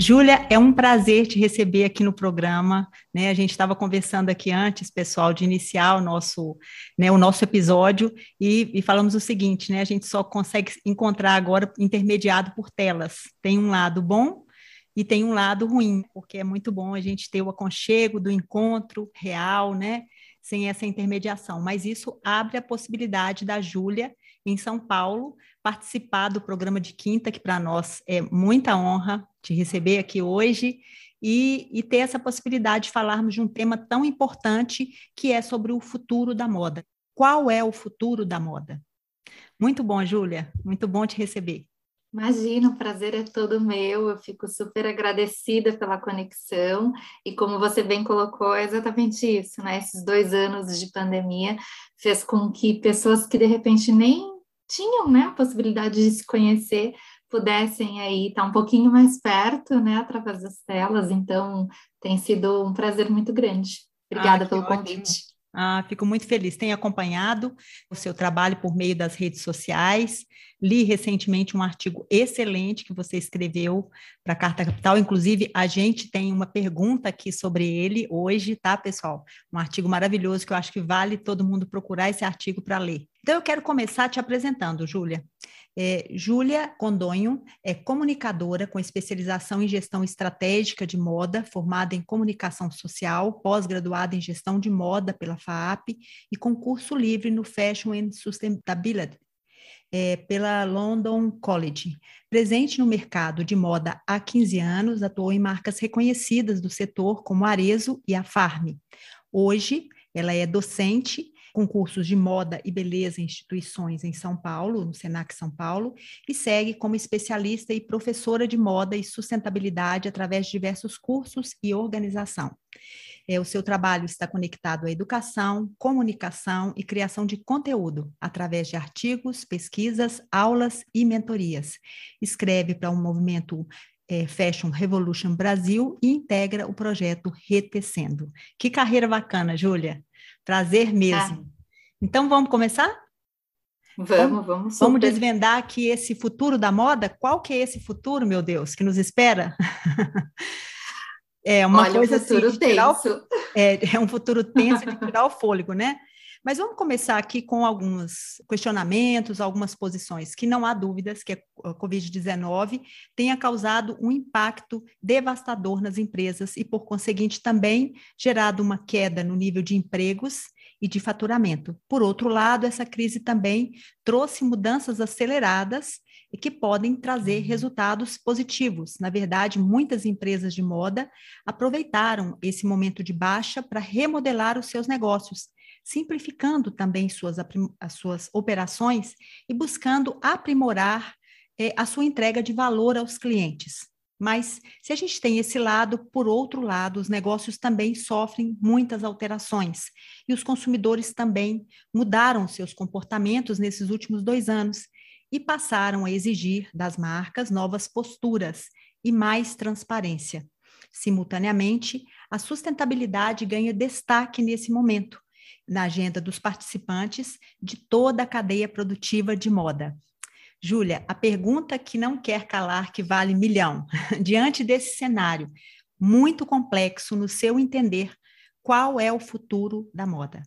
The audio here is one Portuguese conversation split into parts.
Júlia, é um prazer te receber aqui no programa. Né? A gente estava conversando aqui antes, pessoal, de iniciar o nosso, né, o nosso episódio e, e, falamos o seguinte: né? a gente só consegue encontrar agora intermediado por telas. Tem um lado bom e tem um lado ruim, porque é muito bom a gente ter o aconchego do encontro real, né? Sem essa intermediação. Mas isso abre a possibilidade da Júlia, em São Paulo, participar do programa de quinta, que para nós é muita honra te receber aqui hoje e, e, ter essa possibilidade de falarmos de um tema tão importante que é sobre o futuro da moda. Qual é o futuro da moda? Muito bom, Júlia. Muito bom te receber. Imagina, o prazer é todo meu. Eu fico super agradecida pela conexão e como você bem colocou, é exatamente isso, né? Esses dois anos de pandemia fez com que pessoas que de repente nem tinham, né, a possibilidade de se conhecer pudessem aí estar um pouquinho mais perto, né, através das telas. Então, tem sido um prazer muito grande. Obrigada ah, pelo ótimo. convite. Ah, fico muito feliz. Tenho acompanhado o seu trabalho por meio das redes sociais. Li recentemente um artigo excelente que você escreveu para a Carta Capital. Inclusive, a gente tem uma pergunta aqui sobre ele hoje, tá, pessoal? Um artigo maravilhoso que eu acho que vale todo mundo procurar esse artigo para ler. Então, eu quero começar te apresentando, Júlia. É, Júlia Condonho é comunicadora com especialização em gestão estratégica de moda, formada em comunicação social, pós-graduada em gestão de moda pela FAAP e concurso livre no Fashion and Sustainability é, pela London College. Presente no mercado de moda há 15 anos, atuou em marcas reconhecidas do setor como Arezo e a Farm. Hoje, ela é docente com cursos de moda e beleza em instituições em São Paulo, no Senac São Paulo, e segue como especialista e professora de moda e sustentabilidade através de diversos cursos e organização. É, o seu trabalho está conectado à educação, comunicação e criação de conteúdo, através de artigos, pesquisas, aulas e mentorias. Escreve para um movimento é, Fashion Revolution Brasil e integra o projeto Retecendo. Que carreira bacana, Júlia! Prazer mesmo. Ah. Então, vamos começar? Vamos, vamos. Vamos desvendar aqui esse futuro da moda. Qual que é esse futuro, meu Deus, que nos espera? é uma Olha, coisa um futuro assim, tenso. O, é, é um futuro tenso de tirar o fôlego, né? Mas vamos começar aqui com alguns questionamentos, algumas posições, que não há dúvidas que a Covid-19 tenha causado um impacto devastador nas empresas e, por conseguinte, também gerado uma queda no nível de empregos e de faturamento. Por outro lado, essa crise também trouxe mudanças aceleradas e que podem trazer uhum. resultados positivos. Na verdade, muitas empresas de moda aproveitaram esse momento de baixa para remodelar os seus negócios simplificando também suas, as suas operações e buscando aprimorar é, a sua entrega de valor aos clientes. Mas se a gente tem esse lado, por outro lado, os negócios também sofrem muitas alterações e os consumidores também mudaram seus comportamentos nesses últimos dois anos e passaram a exigir das marcas novas posturas e mais transparência. Simultaneamente, a sustentabilidade ganha destaque nesse momento, na agenda dos participantes de toda a cadeia produtiva de moda. Júlia, a pergunta que não quer calar que vale milhão. Diante desse cenário muito complexo, no seu entender, qual é o futuro da moda?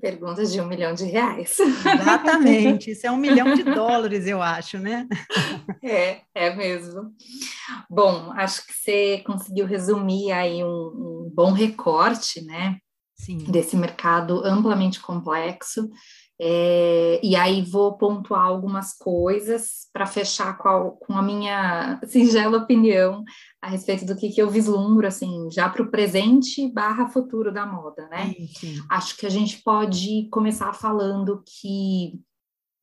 Perguntas de um milhão de reais. Exatamente, isso é um milhão de dólares, eu acho, né? É, é mesmo. Bom, acho que você conseguiu resumir aí um, um bom recorte, né? Sim. desse mercado amplamente complexo É, e aí vou pontuar algumas coisas para fechar com a, com a, minha singela opinião a respeito do que, que eu vislumbro, assim, já para o presente barra futuro da moda, né? Sim, sim. Acho que a gente pode começar falando que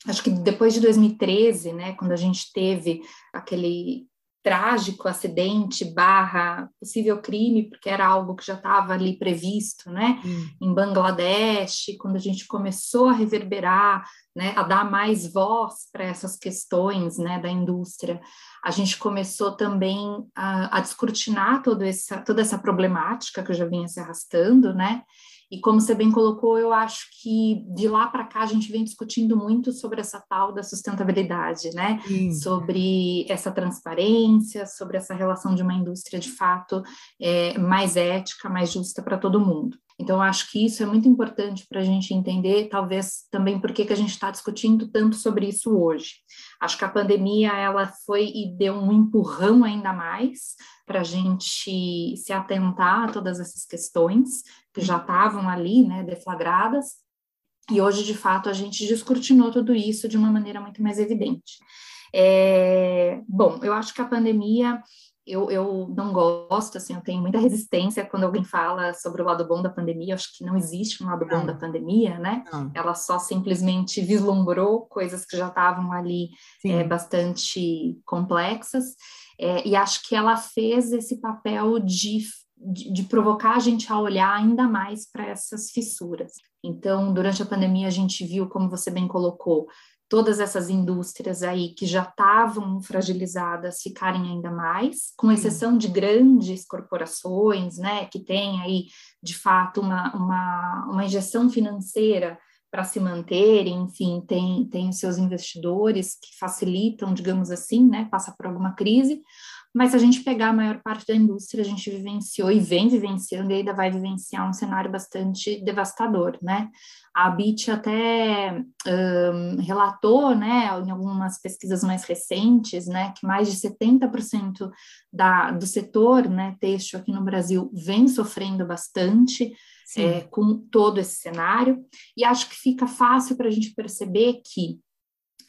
acho que depois de 2013, né, quando a gente teve aquele trágico acidente barra possível crime, porque era algo que já estava ali previsto, né? Hum. Em Bangladesh, quando a gente começou a reverberar, né, a dar mais voz para essas questões, né, da indústria, a gente começou também a, a descortinar toda essa, toda essa problemática que já vinha se arrastando, né? E como você bem colocou, eu acho que de lá para cá a gente vem discutindo muito sobre essa tal da sustentabilidade, né? Sim. Sobre essa transparência, sobre essa relação de uma indústria de fato é, mais ética, mais justa para todo mundo. Então, acho que isso é muito importante para a gente entender, talvez também por que a gente está discutindo tanto sobre isso hoje. Acho que a pandemia ela foi e deu um empurrão ainda mais para a gente se atentar a todas essas questões que já estavam ali, né, deflagradas, e hoje, de fato, a gente descortinou tudo isso de uma maneira muito mais evidente. É, bom, eu acho que a pandemia eu, eu não gosto, assim, eu tenho muita resistência quando alguém fala sobre o lado bom da pandemia, eu acho que não existe um lado não. bom da pandemia, né? Não. Ela só simplesmente vislumbrou coisas que já estavam ali é, bastante complexas, é, e acho que ela fez esse papel de, de, de provocar a gente a olhar ainda mais para essas fissuras. Então, durante a pandemia, a gente viu, como você bem colocou, todas essas indústrias aí que já estavam fragilizadas ficarem ainda mais, com exceção de grandes corporações, né, que têm aí, de fato, uma, uma, uma injeção financeira para se manterem, enfim, tem, tem os seus investidores que facilitam, digamos assim, né, passa por alguma crise, mas se a gente pegar a maior parte da indústria, a gente vivenciou e vem vivenciando e ainda vai vivenciar um cenário bastante devastador, né? A BIT até um, relatou, né, em algumas pesquisas mais recentes, né, que mais de 70% da, do setor, né, têxtil aqui no Brasil vem sofrendo bastante é, com todo esse cenário, e acho que fica fácil para a gente perceber que,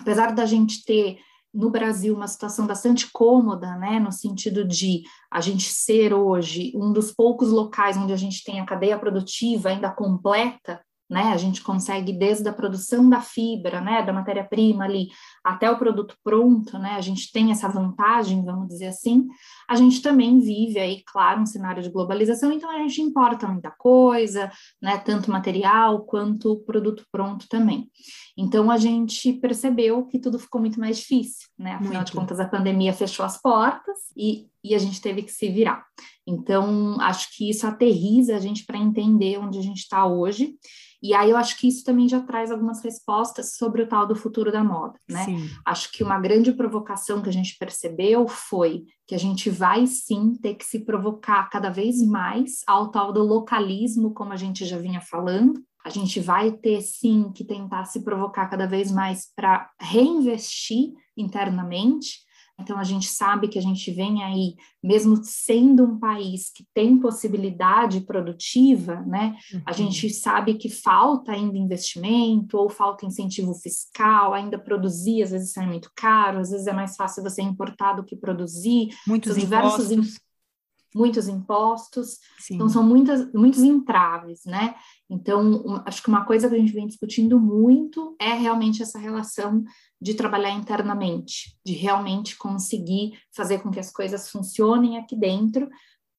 apesar da gente ter no Brasil uma situação bastante cômoda, né, no sentido de a gente ser hoje um dos poucos locais onde a gente tem a cadeia produtiva ainda completa, né? A gente consegue desde a produção da fibra, né, da matéria-prima ali, até o produto pronto, né? A gente tem essa vantagem, vamos dizer assim. A gente também vive aí, claro, um cenário de globalização, então a gente importa muita coisa, né, tanto material quanto produto pronto também. Então a gente percebeu que tudo ficou muito mais difícil, né? Afinal muito. de contas, a pandemia fechou as portas e, e a gente teve que se virar. Então, acho que isso aterriza a gente para entender onde a gente está hoje e aí eu acho que isso também já traz algumas respostas sobre o tal do futuro da moda, né? Sim. Acho que uma grande provocação que a gente percebeu foi que a gente vai sim ter que se provocar cada vez mais ao tal do localismo, como a gente já vinha falando. A gente vai ter sim que tentar se provocar cada vez mais para reinvestir internamente, então, a gente sabe que a gente vem aí, mesmo sendo um país que tem possibilidade produtiva, né? Uhum. A gente sabe que falta ainda investimento ou falta incentivo fiscal, ainda produzir às vezes sai muito caro, às vezes é mais fácil você importar do que produzir. Muitos diversos impostos muitos impostos, Sim. então são muitas, muitos entraves, né? Então, um, acho que uma coisa que a gente vem discutindo muito é realmente essa relação de trabalhar internamente, de realmente conseguir fazer com que as coisas funcionem aqui dentro,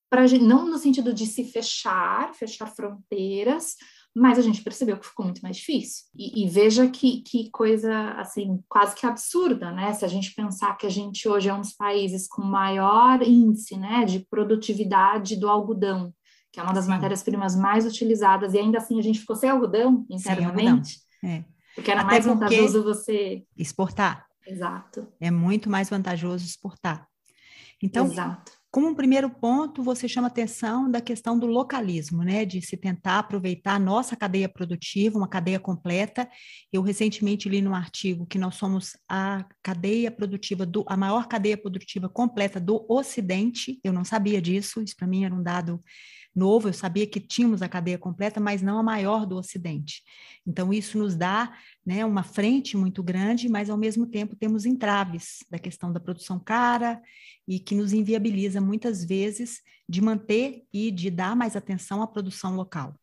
para não no sentido de se fechar, fechar fronteiras, mas a gente percebeu que ficou muito mais difícil. E, e, veja que, que coisa, assim, quase que absurda, né? Se a gente pensar que a gente hoje é um dos países com maior índice, né, de produtividade do algodão, que é uma das matérias-primas mais utilizadas, e ainda assim a gente ficou sem algodão internamente. Sim, algodão. É. Porque era Até mais vantajoso você... Exportar. Exato. É muito mais vantajoso exportar. Então, Exato. Como um primeiro ponto, você chama atenção da questão do localismo, né? De se tentar aproveitar a nossa cadeia produtiva, uma cadeia completa. Eu recentemente li num artigo que nós somos a cadeia produtiva do, a maior cadeia produtiva completa do Ocidente. Eu não sabia disso, isso para mim era um dado novo, eu sabia que tínhamos a cadeia completa, mas não a maior do Ocidente. Então, isso nos dá né, uma frente muito grande, mas ao mesmo tempo temos entraves da questão da produção cara e que nos inviabiliza muitas vezes de manter e de dar mais atenção à produção local.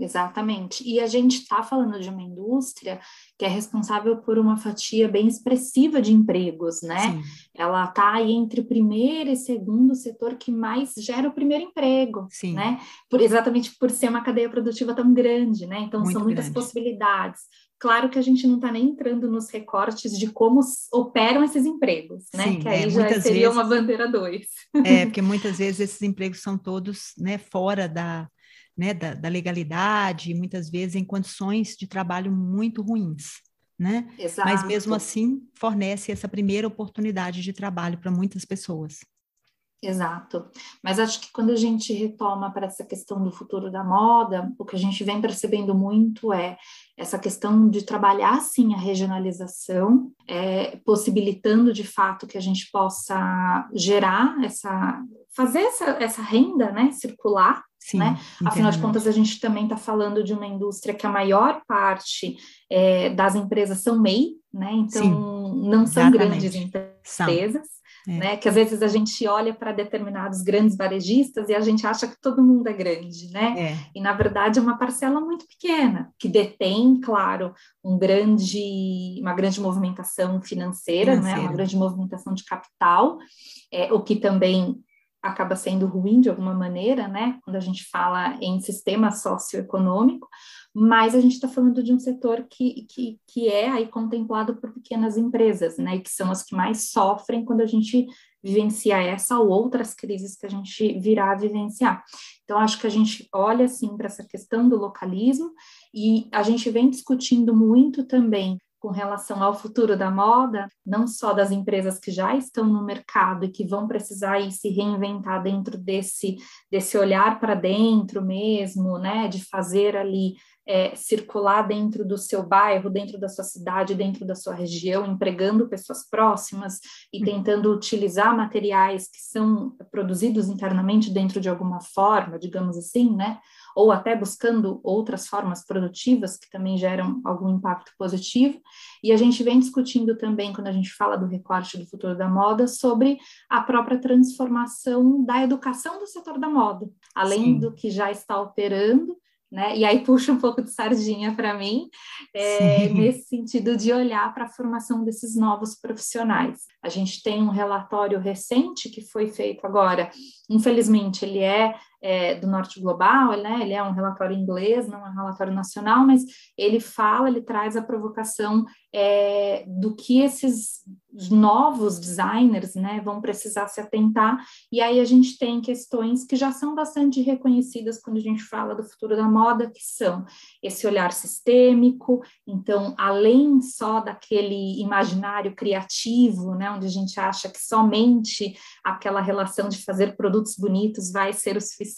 Exatamente. E a gente está falando de uma indústria que é responsável por uma fatia bem expressiva de empregos, né? Sim. Ela está aí entre o primeiro e segundo setor que mais gera o primeiro emprego, Sim. né? Por, exatamente por ser uma cadeia produtiva tão grande, né? Então Muito são muitas grande. possibilidades. Claro que a gente não está nem entrando nos recortes de como operam esses empregos, né? Sim, que aí é, já seria vezes, uma bandeira dois. É, porque muitas vezes esses empregos são todos né, fora da, né, da, da legalidade, muitas vezes em condições de trabalho muito ruins. Né? Exato. Mas mesmo assim fornece essa primeira oportunidade de trabalho para muitas pessoas. Exato. Mas acho que quando a gente retoma para essa questão do futuro da moda, o que a gente vem percebendo muito é essa questão de trabalhar sim a regionalização, é, possibilitando de fato que a gente possa gerar essa, fazer essa, essa renda né, circular Sim, né? Afinal de contas, a gente também está falando de uma indústria que a maior parte é, das empresas são MEI, né? Então Sim, não são exatamente. grandes empresas. É. Né, que às vezes a gente olha para determinados grandes varejistas e a gente acha que todo mundo é grande, né? É. E na verdade é uma parcela muito pequena, que detém, claro, um grande, uma grande movimentação financeira, financeira. Né? uma grande movimentação de capital, é, o que também acaba sendo ruim de alguma maneira, né, quando a gente fala em sistema socioeconômico, mas a gente está falando de um setor que, que, que é aí contemplado por pequenas empresas, né, e que são as que mais sofrem quando a gente vivencia essa ou outras crises que a gente virá a vivenciar. Então, acho que a gente olha, assim, para essa questão do localismo e a gente vem discutindo muito também com relação ao futuro da moda, não só das empresas que já estão no mercado e que vão precisar se reinventar dentro desse, desse olhar para dentro mesmo, né, de fazer ali é, circular dentro do seu bairro, dentro da sua cidade, dentro da sua região, empregando pessoas próximas e uhum. tentando utilizar materiais que são produzidos internamente dentro de alguma forma, digamos assim, né? Ou até buscando outras formas produtivas que também geram algum impacto positivo. E a gente vem discutindo também, quando a gente fala do recorte do futuro da moda, sobre a própria transformação da educação do setor da moda, além Sim. do que já está operando né? E aí puxa um pouco de sardinha para mim, é, nesse sentido de olhar para a formação desses novos profissionais. A gente tem um relatório recente que foi feito agora, infelizmente ele é, é do Norte Global, né? Ele é um relatório inglês, não é um relatório nacional, mas ele fala, ele traz a provocação é, do que esses novos designers né, vão precisar se atentar, e aí a gente tem questões que já são bastante reconhecidas quando a gente fala do futuro da moda, que são esse olhar sistêmico, então, além só daquele imaginário criativo, né, onde a gente acha que somente aquela relação de fazer produtos bonitos vai ser o suficiente,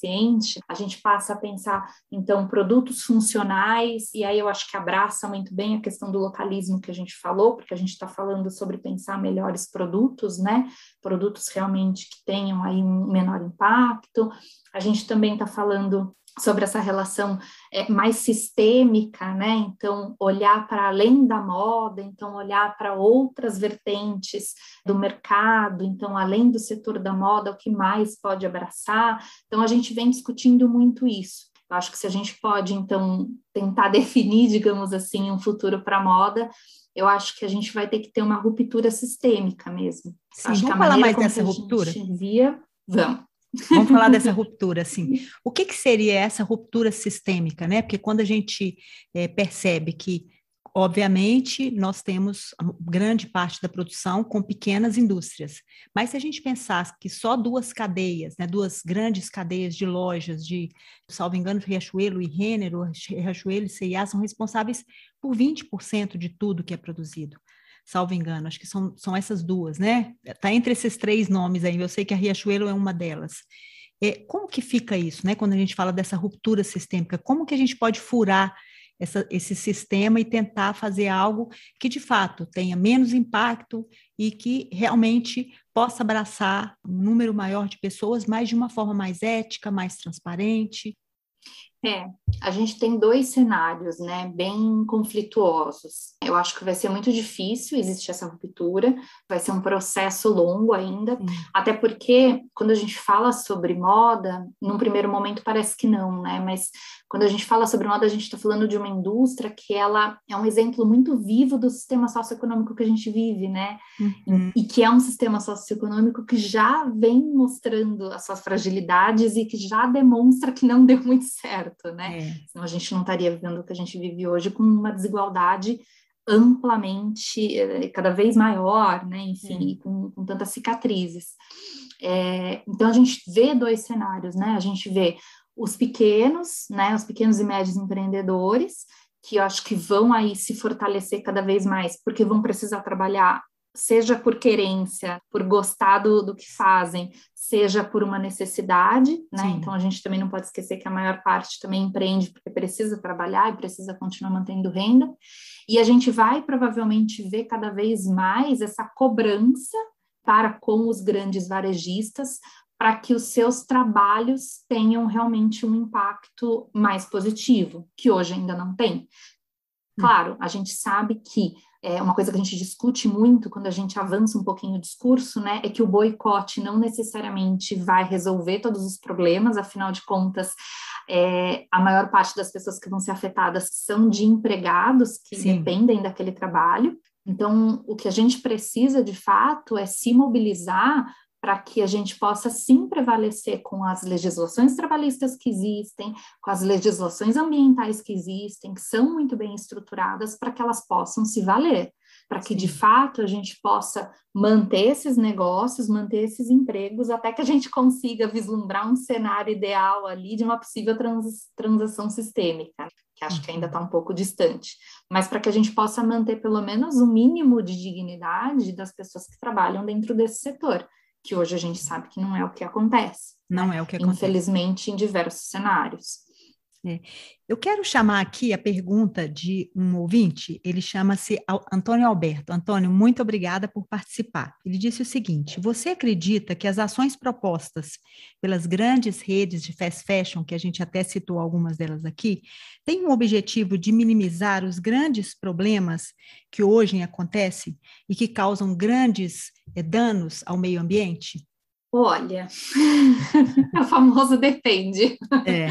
a gente passa a pensar, então, produtos funcionais, e aí eu acho que abraça muito bem a questão do localismo que a gente falou, porque a gente está falando sobre pensar melhores produtos, né? Produtos realmente que tenham aí um menor impacto. A gente também está falando sobre essa relação é, mais sistêmica, né? Então, olhar para além da moda, então, olhar para outras vertentes do mercado, então, além do setor da moda, o que mais pode abraçar. Então, a gente vem discutindo muito isso. Eu acho que se a gente pode, então, tentar definir, digamos assim, um futuro para a moda, eu acho que a gente vai ter que ter uma ruptura sistêmica mesmo. Sim, acho vamos falar mais dessa ruptura? Via, vamos. Vamos falar dessa ruptura, assim. O que, que seria essa ruptura sistêmica, né? Porque quando a gente é, percebe que Obviamente, nós temos grande parte da produção com pequenas indústrias, mas se a gente pensasse que só duas cadeias, né, duas grandes cadeias de lojas, de, salvo engano, Riachuelo e Renner, Riachuelo e C&A são responsáveis por 20% de tudo que é produzido, salvo engano, acho que são, são essas duas, né? Está entre esses três nomes aí, eu sei que a Riachuelo é uma delas. É, como que fica isso, né, quando a gente fala dessa ruptura sistêmica? Como que a gente pode furar essa, esse sistema e tentar fazer algo que, de fato, tenha menos impacto e que realmente possa abraçar um número maior de pessoas, mas de uma forma mais ética, mais transparente. É, a gente tem dois cenários, né, bem conflituosos. Eu acho que vai ser muito difícil existir essa ruptura, vai ser um processo longo ainda, hum. até porque quando a gente fala sobre moda, num primeiro momento parece que não, né, mas quando a gente fala sobre moda, a gente está falando de uma indústria que ela é um exemplo muito vivo do sistema socioeconômico que a gente vive, né, uhum. e que é um sistema socioeconômico que já vem mostrando as suas fragilidades e que já demonstra que não deu muito certo, né, é. senão a gente não estaria vivendo o que a gente vive hoje com uma desigualdade amplamente, eh, cada vez maior, né? Enfim, é. com, com, tantas cicatrizes. É, então a gente vê dois cenários, né? A gente vê os pequenos, né? Os pequenos e médios empreendedores, que eu acho que vão aí se fortalecer cada vez mais, porque vão precisar trabalhar seja por querência, por gostar do, do que fazem, seja por uma necessidade, né? Sim. Então a gente também não pode esquecer que a maior parte também empreende porque precisa trabalhar e precisa continuar mantendo renda. E a gente vai provavelmente ver cada vez mais essa cobrança para com os grandes varejistas para que os seus trabalhos tenham realmente um impacto mais positivo, que hoje ainda não tem. Hum. Claro, a gente sabe que é uma coisa que a gente discute muito quando a gente avança um pouquinho o discurso, né, é que o boicote não necessariamente vai resolver todos os problemas, afinal de contas, é, a maior parte das pessoas que vão ser afetadas são de empregados que Sim. dependem daquele trabalho. Então, o que a gente precisa de fato é se mobilizar para que a gente possa sim prevalecer com as legislações trabalhistas que existem, com as legislações ambientais que existem, que são muito bem estruturadas, para que elas possam se valer, para que sim. de fato a gente possa manter esses negócios, manter esses empregos, até que a gente consiga vislumbrar um cenário ideal ali de uma possível trans, transação sistêmica, que acho que ainda está um pouco distante, mas para que a gente possa manter pelo menos o um mínimo de dignidade das pessoas que trabalham dentro desse setor que hoje a gente sabe que não é o que acontece. Não né? é o que acontece. Infelizmente, em diversos cenários. É. Eu quero chamar aqui a pergunta de um ouvinte, ele chama-se Antônio Alberto. Antônio, muito obrigada por participar. Ele disse o seguinte: Você acredita que as ações propostas pelas grandes redes de fast fashion, que a gente até citou algumas delas aqui, têm um objetivo de minimizar os grandes problemas que hoje acontecem e que causam grandes é, danos ao meio ambiente? Olha, o famoso depende. É.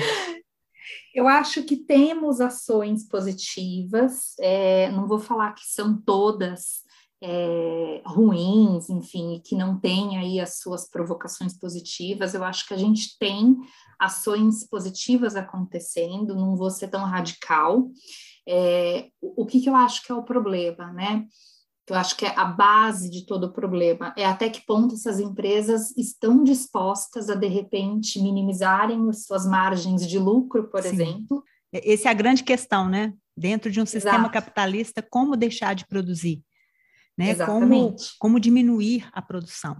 Eu acho que temos ações positivas, é, não vou falar que são todas é, ruins, enfim, que não têm aí as suas provocações positivas. Eu acho que a gente tem ações positivas acontecendo, não vou ser tão radical. É, o, o que, que eu acho que é o problema, né? Eu acho que é a base de todo o problema, é até que ponto essas empresas estão dispostas a, de repente, minimizarem as suas margens de lucro, por Sim. exemplo. Essa é a grande questão, né? Dentro de um sistema Exato. capitalista, como deixar de produzir? Né? Como, como diminuir a produção?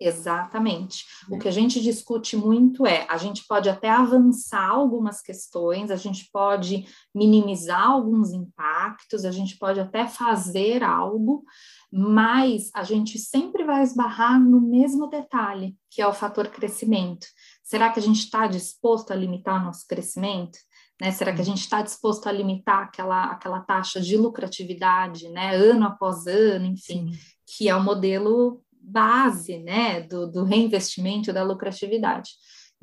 Exatamente. O que a gente discute muito é: a gente pode até avançar algumas questões, a gente pode minimizar alguns impactos, a gente pode até fazer algo, mas a gente sempre vai esbarrar no mesmo detalhe, que é o fator crescimento. Será que a gente está disposto a limitar o nosso crescimento? Né? Será que a gente está disposto a limitar aquela, aquela taxa de lucratividade, né? ano após ano, enfim, Sim. que é o modelo base né, do, do reinvestimento da lucratividade.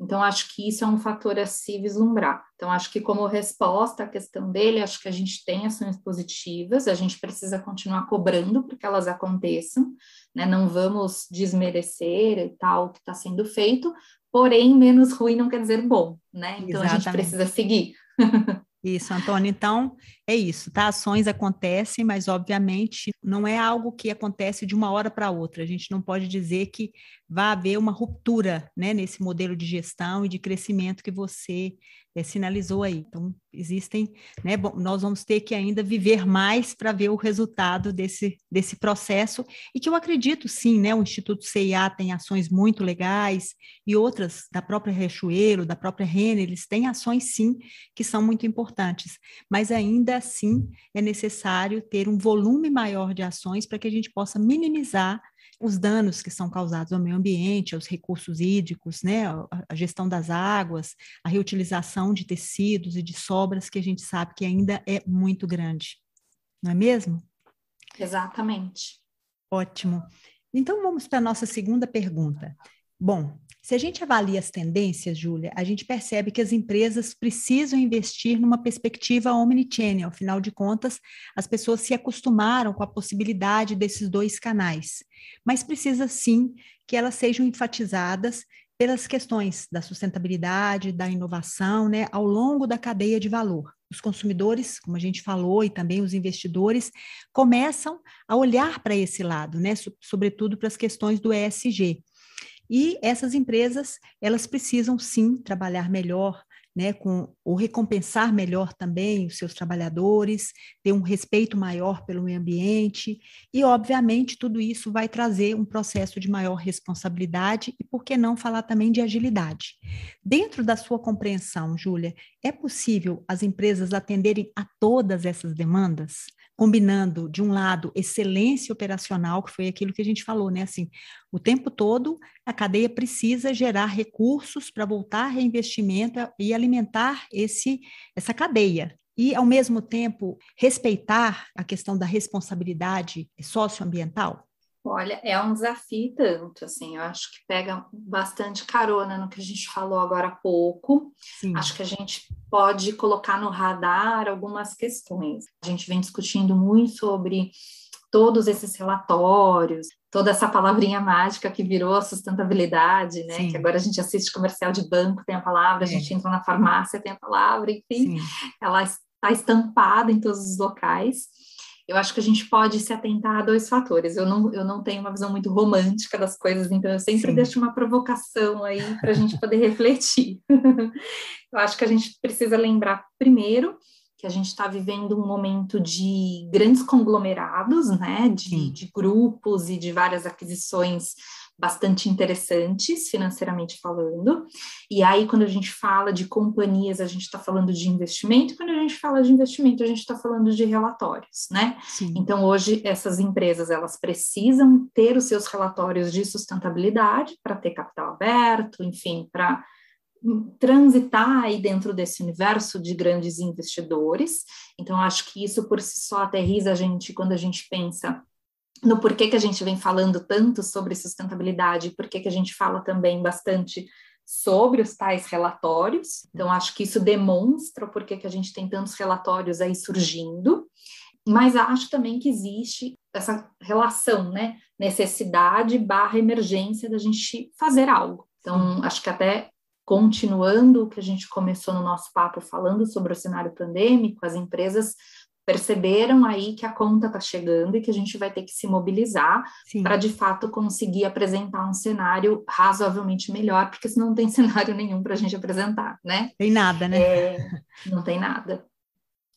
Então, acho que isso é um fator a se vislumbrar. Então, acho que como resposta à questão dele, acho que a gente tem ações positivas, a gente precisa continuar cobrando para que elas aconteçam, né? Não vamos desmerecer e tal o que está sendo feito, porém, menos ruim não quer dizer bom, né? Então, Exatamente. a gente precisa seguir. Isso, Antônio. Então, é isso, tá? Ações acontecem, mas obviamente não é algo que acontece de uma hora para outra. A gente não pode dizer que vai haver uma ruptura né, nesse modelo de gestão e de crescimento que você é, sinalizou aí. Então, existem, né, bom, nós vamos ter que ainda viver mais para ver o resultado desse, desse processo, e que eu acredito sim, né, o Instituto CIA tem ações muito legais, e outras da própria Rechueiro, da própria Renner, eles têm ações sim, que são muito importantes, mas ainda assim é necessário ter um volume maior de ações para que a gente possa minimizar os danos que são causados ao meio ambiente, aos recursos hídricos, né, a gestão das águas, a reutilização de tecidos e de sobras, que a gente sabe que ainda é muito grande, não é mesmo? Exatamente. Ótimo. Então vamos para a nossa segunda pergunta. Bom, se a gente avalia as tendências, Júlia, a gente percebe que as empresas precisam investir numa perspectiva omnichannel. Afinal de contas, as pessoas se acostumaram com a possibilidade desses dois canais. Mas precisa sim que elas sejam enfatizadas pelas questões da sustentabilidade, da inovação, né, ao longo da cadeia de valor. Os consumidores, como a gente falou, e também os investidores, começam a olhar para esse lado, né, sobretudo para as questões do ESG. E essas empresas, elas precisam sim trabalhar melhor, né, com ou recompensar melhor também os seus trabalhadores, ter um respeito maior pelo meio ambiente, e obviamente tudo isso vai trazer um processo de maior responsabilidade e por que não falar também de agilidade. Dentro da sua compreensão, Júlia, é possível as empresas atenderem a todas essas demandas? Combinando, de um lado, excelência operacional, que foi aquilo que a gente falou, né? Assim, o tempo todo a cadeia precisa gerar recursos para voltar reinvestimento e alimentar esse, essa cadeia. E, ao mesmo tempo, respeitar a questão da responsabilidade socioambiental? Olha, é um desafio tanto, assim, eu acho que pega bastante carona no que a gente falou agora há pouco. Sim. Acho que a gente pode colocar no radar algumas questões. A gente vem discutindo muito sobre todos esses relatórios, toda essa palavrinha mágica que virou a sustentabilidade, né? Sim. Que agora a gente assiste comercial de banco, tem a palavra, é. a gente entra na farmácia, tem a palavra, enfim, Sim. ela está estampada em todos os locais eu acho que a gente pode se atentar a dois fatores. Eu não, eu não tenho uma visão muito romântica das coisas, então eu sempre Sim. deixo uma provocação aí para a gente poder refletir. eu acho que a gente precisa lembrar, primeiro, que a gente está vivendo um momento de grandes conglomerados, né, de, de grupos e de várias aquisições bastante interessantes, financeiramente falando. E aí, quando a gente fala de companhias, a gente está falando de investimento, quando a gente fala de investimento, a gente está falando de relatórios, né? Sim. Então, hoje, essas empresas, elas precisam ter os seus relatórios de sustentabilidade para ter capital aberto, enfim, para transitar aí dentro desse universo de grandes investidores. Então, acho que isso por si só aterriza a gente quando a gente pensa no porquê que a gente vem falando tanto sobre sustentabilidade, porquê que a gente fala também bastante sobre os tais relatórios. Então, acho que isso demonstra porquê que a gente tem tantos relatórios aí surgindo. Mas acho também que existe essa relação, né? Necessidade barra emergência da gente fazer algo. Então, acho que até continuando o que a gente começou no nosso papo falando sobre o cenário pandêmico, as empresas perceberam aí que a conta está chegando e que a gente vai ter que se mobilizar para de fato conseguir apresentar um cenário razoavelmente melhor, porque senão não tem cenário nenhum para a gente apresentar, né? Tem nada, né? É, não tem nada.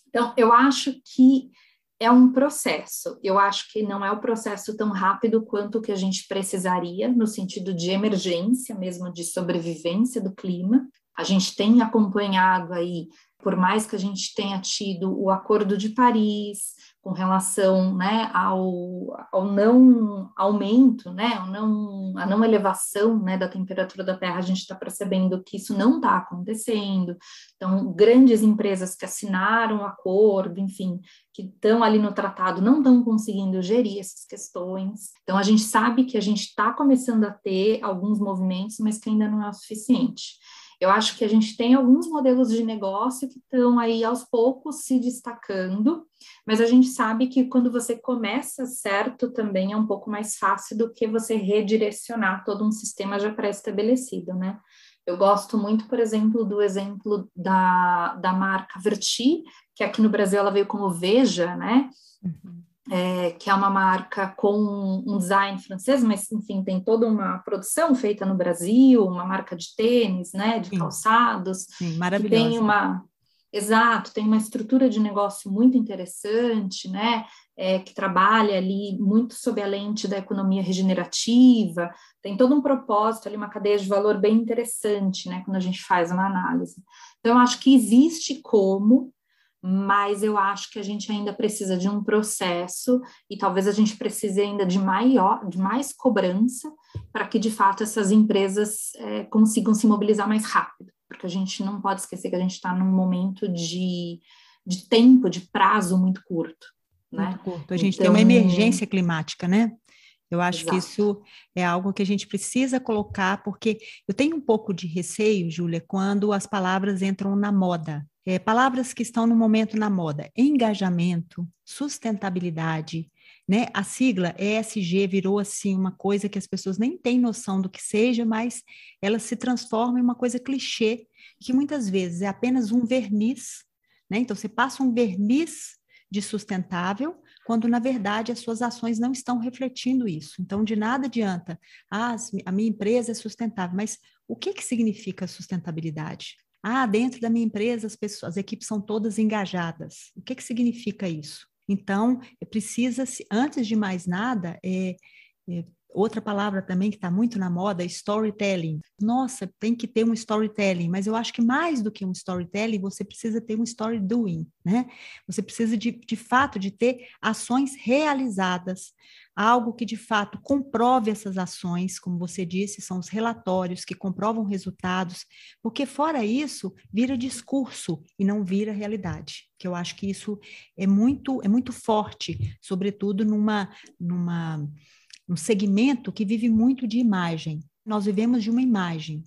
Então, eu acho que é um processo. Eu acho que não é o um processo tão rápido quanto o que a gente precisaria, no sentido de emergência, mesmo de sobrevivência do clima. A gente tem acompanhado aí por mais que a gente tenha tido o Acordo de Paris com relação né, ao, ao não aumento, né, ao não, a não elevação né, da temperatura da Terra, a gente está percebendo que isso não está acontecendo. Então, grandes empresas que assinaram o acordo, enfim, que estão ali no tratado, não estão conseguindo gerir essas questões. Então, a gente sabe que a gente está começando a ter alguns movimentos, mas que ainda não é o suficiente. Eu acho que a gente tem alguns modelos de negócio que estão aí aos poucos se destacando, mas a gente sabe que quando você começa certo também é um pouco mais fácil do que você redirecionar todo um sistema já pré-estabelecido, né? Eu gosto muito, por exemplo, do exemplo da, da marca Verti, que aqui no Brasil ela veio como Veja, né? É, que é uma marca com um design francês, mas enfim, tem toda uma produção feita no Brasil, uma marca de tênis, né, de Sim. calçados, Sim, maravilhosa. tem uma exato, tem uma estrutura de negócio muito interessante, né, é, que trabalha ali muito sob a lente da economia regenerativa, tem todo um propósito ali, uma cadeia de valor bem interessante, né, quando a gente faz uma análise. Então, eu acho que existe como mas eu acho que a gente ainda precisa de um processo e talvez a gente precise ainda de maior, de mais cobrança para que de fato essas empresas é, consigam se mobilizar mais rápido, porque a gente não pode esquecer que a gente está num momento de, de tempo, de prazo muito curto. Né? Muito curto. A gente então... tem uma então emergência climática, né? Eu acho Exato. que isso é algo que a gente precisa colocar, porque eu tenho um pouco de receio, Júlia, quando as palavras entram na moda. É, palavras que estão no momento na moda: engajamento, sustentabilidade, né? A sigla ESG virou assim uma coisa que as pessoas nem têm noção do que seja, mas ela se transforma em uma coisa clichê, que muitas vezes é apenas um verniz, né? Então você passa um verniz de sustentável, quando na verdade as suas ações não estão refletindo isso. Então, de nada adianta, ah, a minha empresa é sustentável, mas o que, que significa sustentabilidade? Ah, dentro da minha empresa as pessoas, as equipes são todas engajadas. O que, que significa isso? Então, precisa-se, antes de mais nada, é, é, outra palavra também que está muito na moda é storytelling. Nossa, tem que ter um storytelling, mas eu acho que mais do que um storytelling, você precisa ter um story doing, né? Você precisa de, de fato de ter ações realizadas, algo que de fato comprove essas ações, como você disse, são os relatórios que comprovam resultados, porque fora isso, vira discurso e não vira realidade. Que eu acho que isso é muito é muito forte, sobretudo numa numa um segmento que vive muito de imagem. Nós vivemos de uma imagem.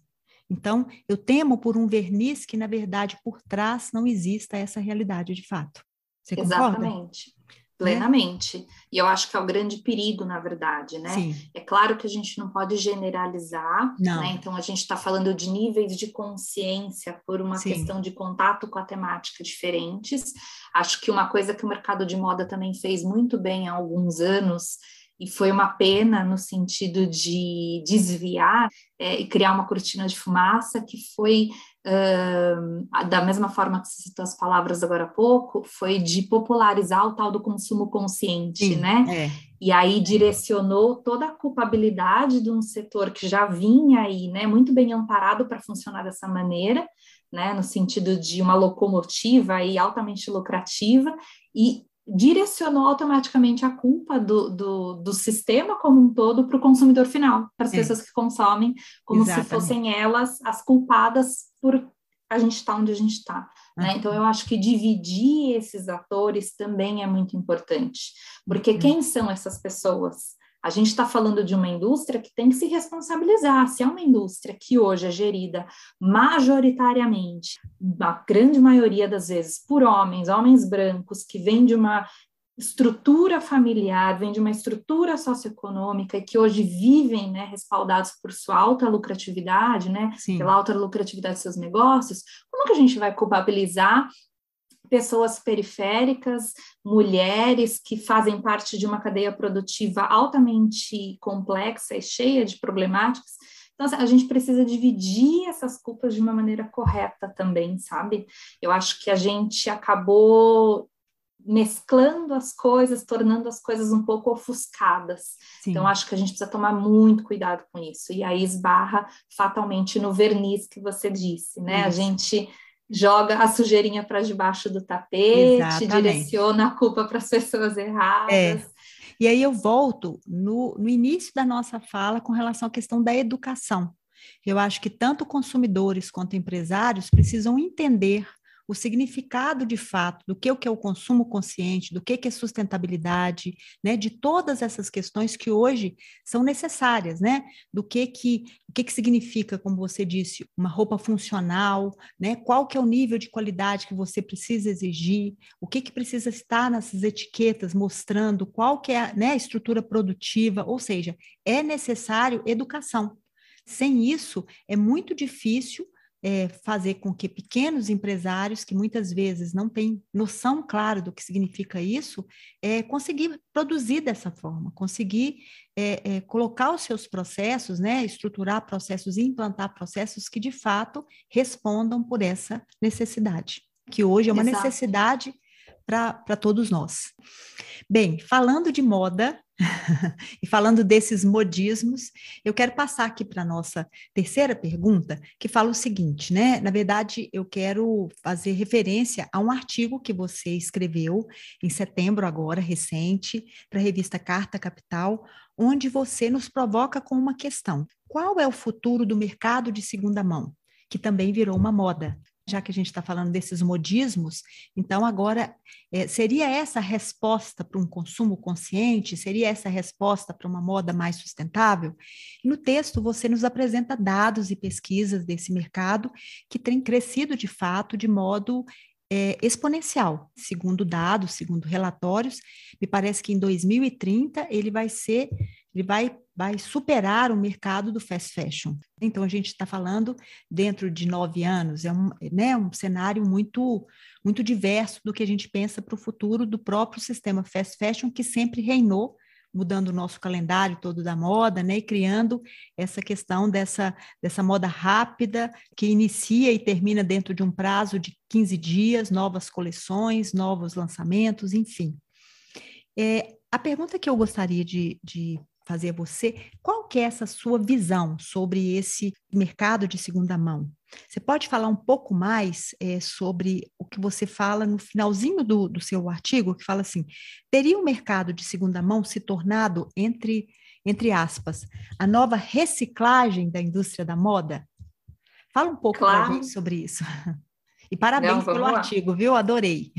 Então, eu temo por um verniz que, na verdade, por trás não exista essa realidade de fato. Você concorda? Exatamente plenamente. E eu acho que é o grande perigo, na verdade, né? Sim. É claro que a gente não pode generalizar, não. né? Então a gente está falando de níveis de consciência por uma Sim. questão de contato com a temática diferentes. Acho que uma coisa que o mercado de moda também fez muito bem há alguns anos e foi uma pena no sentido de desviar é, e criar uma cortina de fumaça que foi uh, da mesma forma que você citou as palavras agora há pouco, foi de popularizar o tal do consumo consciente, Sim, né? É. E aí direcionou toda a culpabilidade de um setor que já vinha aí, né, muito bem amparado para funcionar dessa maneira, né, no sentido de uma locomotiva aí altamente lucrativa, e direcionou automaticamente a culpa do, do, do sistema como um todo para o consumidor final, para as é. pessoas que consomem, como Exatamente. se fossem elas as culpadas por a gente estar tá onde a gente está. Né? Então, eu acho que dividir esses atores também é muito importante, porque uhum. quem são essas pessoas? A gente está falando de uma indústria que tem que se responsabilizar. Se é uma indústria que hoje é gerida majoritariamente, a grande maioria das vezes, por homens, homens brancos, que vêm de uma estrutura familiar, vêm de uma estrutura socioeconômica e que hoje vivem, né, respaldados por sua alta lucratividade, né, Sim. pela alta lucratividade de seus negócios, como que a gente vai culpabilizar pessoas periféricas, mulheres que fazem parte de uma cadeia produtiva altamente complexa e cheia de problemáticas. Então, assim, a gente precisa dividir essas culpas de uma maneira correta também, sabe? Eu acho que a gente acabou mesclando as coisas, tornando as coisas um pouco ofuscadas. Sim. Então, acho que a gente precisa tomar muito cuidado com isso. E aí esbarra fatalmente no verniz que você disse, né? Isso. A gente joga a sujeirinha para debaixo do tapete, Exatamente. direciona a culpa para as pessoas erradas. É. E aí eu volto no, no início da nossa fala com relação à questão da educação. Eu acho que tanto consumidores quanto empresários precisam entender o significado de fato do que, o que é o consumo consciente, do que, que é sustentabilidade, né, de todas essas questões que hoje são necessárias, né, do que que, o que, que significa, como você disse, uma roupa funcional, né, qual que é o nível de qualidade que você precisa exigir, o que que precisa estar nessas etiquetas mostrando qual que é né, a estrutura produtiva, ou seja, é necessário educação. Sem isso, é muito difícil é, fazer com que pequenos empresários, que muitas vezes não têm noção clara do que significa isso, é, conseguir produzir dessa forma, conseguir é, é, colocar os seus processos, né, estruturar processos e implantar processos que de fato respondam por essa necessidade, que hoje é uma Exato. necessidade para todos nós. Bem, falando de moda, e falando desses modismos, eu quero passar aqui para a nossa terceira pergunta, que fala o seguinte, né? Na verdade, eu quero fazer referência a um artigo que você escreveu em setembro, agora, recente, para a revista Carta Capital, onde você nos provoca com uma questão: qual é o futuro do mercado de segunda mão? Que também virou uma moda já que a gente está falando desses modismos, então agora é, seria essa a resposta para um consumo consciente? Seria essa a resposta para uma moda mais sustentável? No texto você nos apresenta dados e pesquisas desse mercado que tem crescido de fato de modo é, exponencial. Segundo dados, segundo relatórios, me parece que em 2030 ele vai ser, ele vai vai superar o mercado do fast fashion. Então, a gente está falando dentro de nove anos, é um, né, um cenário muito, muito diverso do que a gente pensa para o futuro do próprio sistema fast fashion, que sempre reinou, mudando o nosso calendário todo da moda, né, e criando essa questão dessa, dessa moda rápida, que inicia e termina dentro de um prazo de 15 dias, novas coleções, novos lançamentos, enfim. É, a pergunta que eu gostaria de, de fazer a você, qual que é essa sua visão sobre esse mercado de segunda mão? Você pode falar um pouco mais é, sobre o que você fala no finalzinho do, do seu artigo, que fala assim: teria o mercado de segunda mão se tornado, entre, entre aspas, a nova reciclagem da indústria da moda? Fala um pouco claro. para a gente sobre isso. E parabéns Não, pelo lá. artigo, viu? Adorei.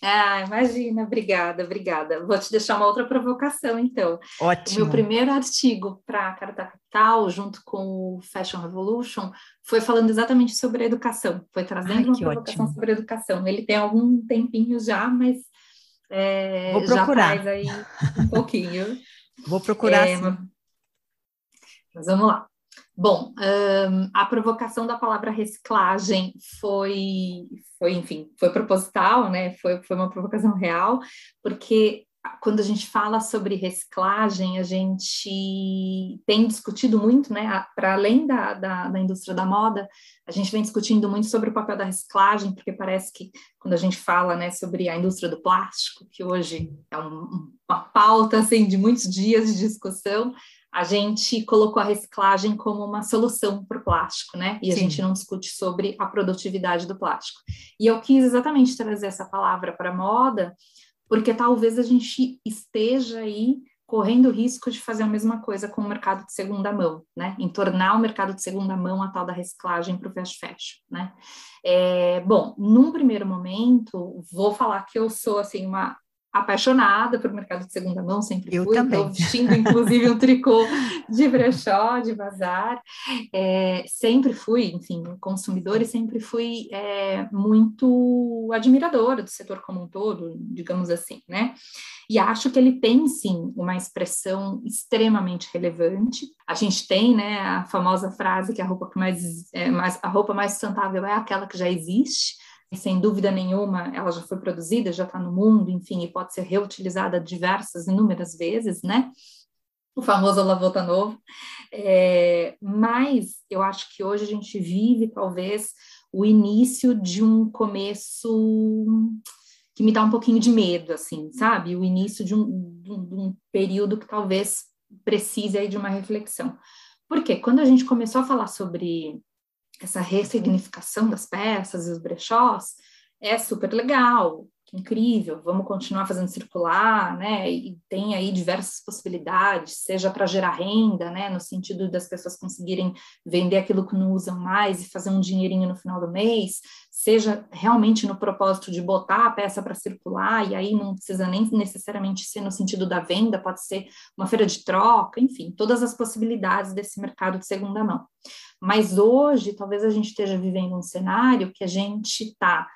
Ah, imagina, obrigada, obrigada. Vou te deixar uma outra provocação, então. Ótimo. O meu primeiro artigo para a Carta Capital, junto com o Fashion Revolution, foi falando exatamente sobre a educação, foi trazendo Ai, uma provocação ótimo. sobre a educação. Ele tem algum tempinho já, mas é, Vou procurar. aí um pouquinho. Vou procurar é. Mas vamos lá. Bom, um, a provocação da palavra reciclagem foi, foi, enfim, foi proposital, né? Foi, foi uma provocação real, porque quando a gente fala sobre reciclagem, a gente tem discutido muito, né? Para além da, da, da, indústria da moda, a gente vem discutindo muito sobre o papel da reciclagem, porque parece que quando a gente fala, né, sobre a indústria do plástico, que hoje é um, uma pauta assim de muitos dias de discussão, a gente colocou a reciclagem como uma solução para o plástico, né? E a Sim. gente não discute sobre a produtividade do plástico. E eu quis exatamente trazer essa palavra para a moda, porque talvez a gente esteja aí correndo o risco de fazer a mesma coisa com o mercado de segunda mão, né? Em tornar o mercado de segunda mão a tal da reciclagem para o fast fashion, né? É, bom, num primeiro momento, vou falar que eu sou assim uma apaixonada por mercado de segunda mão, sempre eu fui. Também. Estou vestindo, inclusive, um tricô de brechó, de bazar. É, sempre fui, enfim, consumidor e sempre fui é, muito admiradora do setor como um todo, digamos assim, né? E acho que ele tem, sim, uma expressão extremamente relevante. A gente tem, né, a famosa frase que a roupa que mais, é, mais a roupa mais sustentável é aquela que já existe sem dúvida nenhuma, ela já foi produzida, já está no mundo, enfim, e pode ser reutilizada diversas, inúmeras vezes, né? O famoso lavota novo. É, mas eu acho que hoje a gente vive, talvez, o início de um começo que me dá um pouquinho de medo, assim, sabe? O início de um, de um, de um período que talvez precise aí de uma reflexão. Porque quando a gente começou a falar sobre essa ressignificação das peças e os brechós é super legal, incrível, vamos continuar fazendo circular, né? E tem aí diversas possibilidades, seja para gerar renda, né? No sentido das pessoas conseguirem vender aquilo que não usam mais e fazer um dinheirinho no final do mês, seja realmente no propósito de botar a peça para circular, e aí não precisa nem necessariamente ser no sentido da venda, pode ser uma feira de troca, enfim, todas as possibilidades desse mercado de segunda mão. Mas hoje, talvez a gente esteja vivendo um cenário que a gente está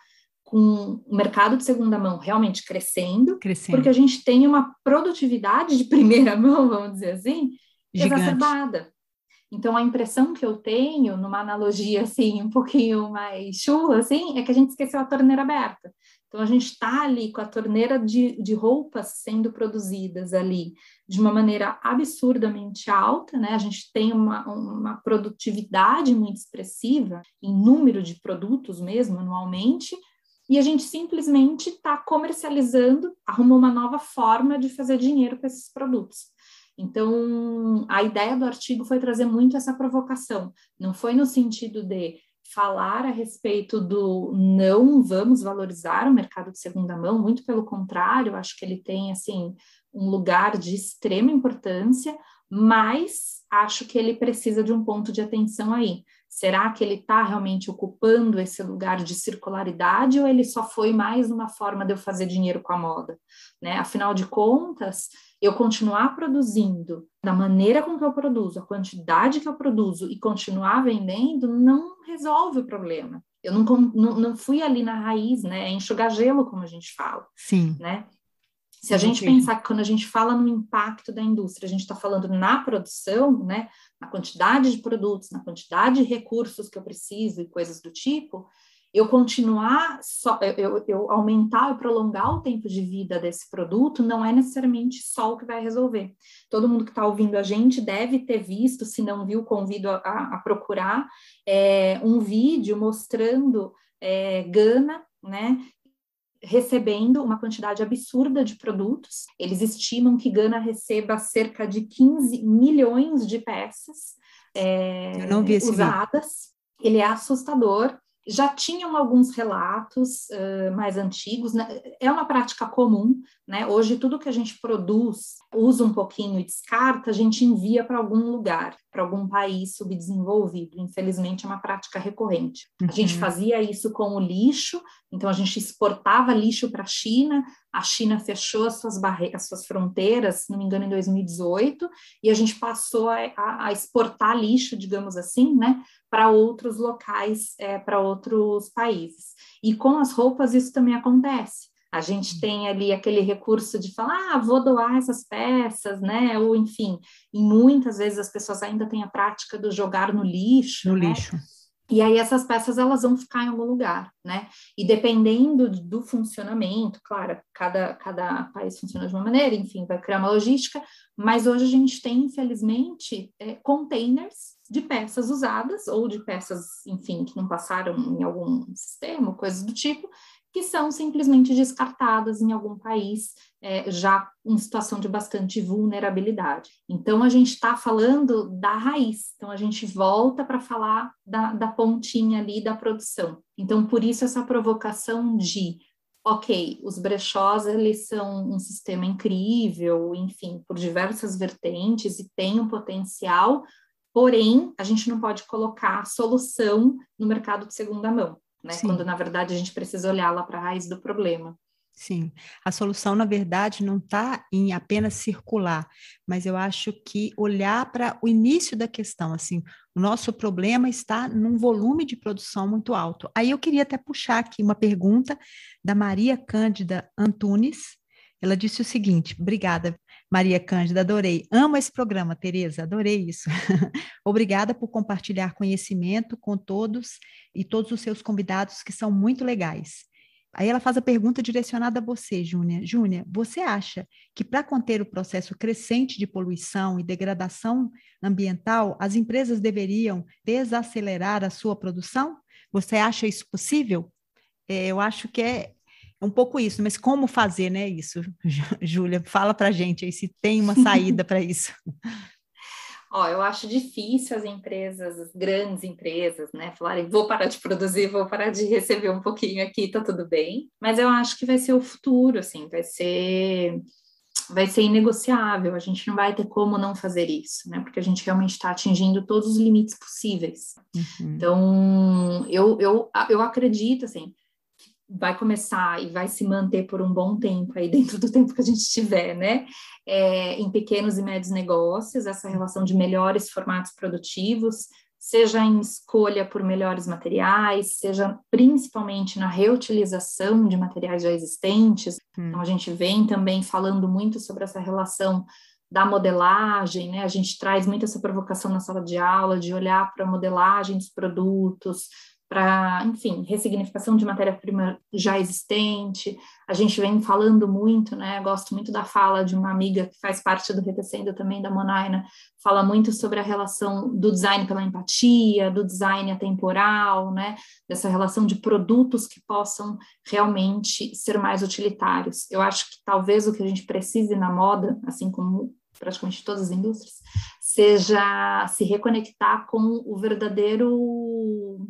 com o mercado de segunda mão realmente crescendo, crescendo, porque a gente tem uma produtividade de primeira mão, vamos dizer assim, Gigante. exacerbada. Então, a impressão que eu tenho, numa analogia assim, um pouquinho mais chula, assim, é que a gente esqueceu a torneira aberta. Então, a gente está ali com a torneira de, de roupas sendo produzidas ali de uma maneira absurdamente alta, né? A gente tem uma, uma produtividade muito expressiva em número de produtos mesmo, anualmente, e a gente simplesmente está comercializando, arrumou uma nova forma de fazer dinheiro com esses produtos. Então, a ideia do artigo foi trazer muito essa provocação, não foi no sentido de falar a respeito do não vamos valorizar o mercado de segunda mão, muito pelo contrário, acho que ele tem assim um lugar de extrema importância, mas acho que ele precisa de um ponto de atenção aí. Será que ele está realmente ocupando esse lugar de circularidade ou ele só foi mais uma forma de eu fazer dinheiro com a moda? Né? Afinal de contas, eu continuar produzindo da maneira com que eu produzo, a quantidade que eu produzo e continuar vendendo, não resolve o problema. Eu não, não, não fui ali na raiz, né? É enxugar gelo, como a gente fala. Sim. Né? Se a gente pensar que quando a gente fala no impacto da indústria, a gente está falando na produção, né, na quantidade de produtos, na quantidade de recursos que eu preciso e coisas do tipo, eu continuar, só, eu, eu aumentar e prolongar o tempo de vida desse produto não é necessariamente só o que vai resolver. Todo mundo que está ouvindo a gente deve ter visto, se não viu, convido a, a procurar é, um vídeo mostrando é, Gana, né, recebendo uma quantidade absurda de produtos. Eles estimam que Gana receba cerca de 15 milhões de peças é, usadas. Vídeo. Ele é assustador já tinham alguns relatos uh, mais antigos, né? é uma prática comum, né? Hoje tudo que a gente produz, usa um pouquinho e descarta, a gente envia para algum lugar, para algum país subdesenvolvido. Infelizmente é uma prática recorrente. Uhum. A gente uhum. fazia isso com o lixo, então a gente exportava lixo para a China, a China fechou as suas as suas fronteiras, se não me engano, em 2018, e a gente passou a, a, a exportar lixo, digamos assim, né, para outros locais, é, para outros países. E com as roupas isso também acontece. A gente tem ali aquele recurso de falar, ah, vou doar essas peças, né? Ou enfim, e muitas vezes as pessoas ainda têm a prática do jogar no lixo. No né? lixo. E aí essas peças elas vão ficar em algum lugar, né? E dependendo do funcionamento, claro, cada, cada país funciona de uma maneira, enfim, vai criar uma logística, mas hoje a gente tem, infelizmente, é, containers de peças usadas ou de peças, enfim, que não passaram em algum sistema, coisas do tipo, que são simplesmente descartadas em algum país é, já em situação de bastante vulnerabilidade. Então, a gente está falando da raiz, então a gente volta para falar da, da pontinha ali da produção. Então, por isso, essa provocação de ok, os brechós eles são um sistema incrível, enfim, por diversas vertentes e tem um potencial, porém a gente não pode colocar solução no mercado de segunda mão né? Sim. Quando na verdade a gente precisa olhar lá para a raiz do problema. Sim, a solução, na verdade, não está em apenas circular, mas eu acho que olhar para o início da questão, assim, o nosso problema está num volume de produção muito alto. Aí eu queria até puxar aqui uma pergunta da Maria Cândida Antunes. Ela disse o seguinte: obrigada, Maria Cândida, adorei. Amo esse programa, Tereza, adorei isso. Obrigada por compartilhar conhecimento com todos e todos os seus convidados que são muito legais. Aí ela faz a pergunta direcionada a você, Júnia. Júnia, você acha que para conter o processo crescente de poluição e degradação ambiental, as empresas deveriam desacelerar a sua produção? Você acha isso possível? É, eu acho que é, é um pouco isso, mas como fazer, né, isso? Júlia, fala para gente aí se tem uma saída para isso. Ó, eu acho difícil as empresas, as grandes empresas, né, falarem, vou parar de produzir, vou parar de receber um pouquinho aqui, tá tudo bem. Mas eu acho que vai ser o futuro, assim, vai ser vai ser inegociável, a gente não vai ter como não fazer isso, né? Porque a gente realmente está atingindo todos os limites possíveis. Uhum. Então, eu, eu, eu acredito, assim, vai começar e vai se manter por um bom tempo aí dentro do tempo que a gente tiver, né? É, em pequenos e médios negócios, essa relação de melhores formatos produtivos, seja em escolha por melhores materiais, seja principalmente na reutilização de materiais já existentes. Hum. Então, a gente vem também falando muito sobre essa relação da modelagem, né? A gente traz muito essa provocação na sala de aula de olhar para a modelagem dos produtos, para, enfim, ressignificação de matéria-prima já existente. A gente vem falando muito, né? Gosto muito da fala de uma amiga que faz parte do Repecendo também, da Monaina, fala muito sobre a relação do design pela empatia, do design atemporal, né? Dessa relação de produtos que possam realmente ser mais utilitários. Eu acho que talvez o que a gente precise na moda, assim como praticamente todas as indústrias, seja se reconectar com o verdadeiro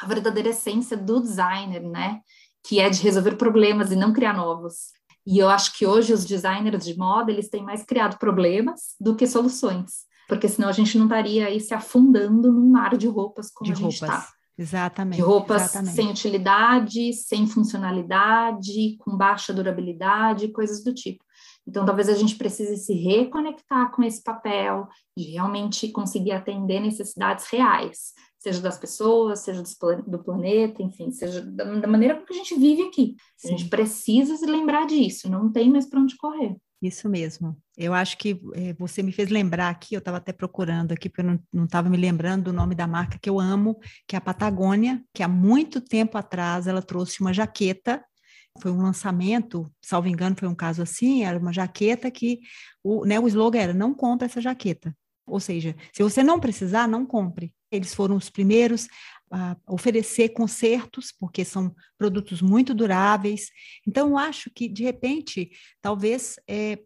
a verdadeira essência do designer, né? Que é de resolver problemas e não criar novos. E eu acho que hoje os designers de moda, eles têm mais criado problemas do que soluções. Porque senão a gente não estaria aí se afundando num mar de roupas como de a gente está. Exatamente. De roupas exatamente. sem utilidade, sem funcionalidade, com baixa durabilidade, coisas do tipo. Então, talvez a gente precise se reconectar com esse papel de realmente conseguir atender necessidades reais, seja das pessoas, seja do planeta, enfim, seja da, maneira como a gente vive aqui. Sim. A gente precisa se lembrar disso, não tem mais para onde correr. Isso mesmo. Eu acho que é, você me fez lembrar aqui, eu estava até procurando aqui, porque eu não estava me lembrando do nome da marca que eu amo, que é a Patagônia, que há muito tempo atrás ela trouxe uma jaqueta, foi um lançamento, salvo engano, foi um caso assim, era uma jaqueta que o, né, o slogan era não compre essa jaqueta. Ou seja, se você não precisar, não compre. Eles foram os primeiros a oferecer consertos, porque são produtos muito duráveis. Então, acho que, de repente, talvez é,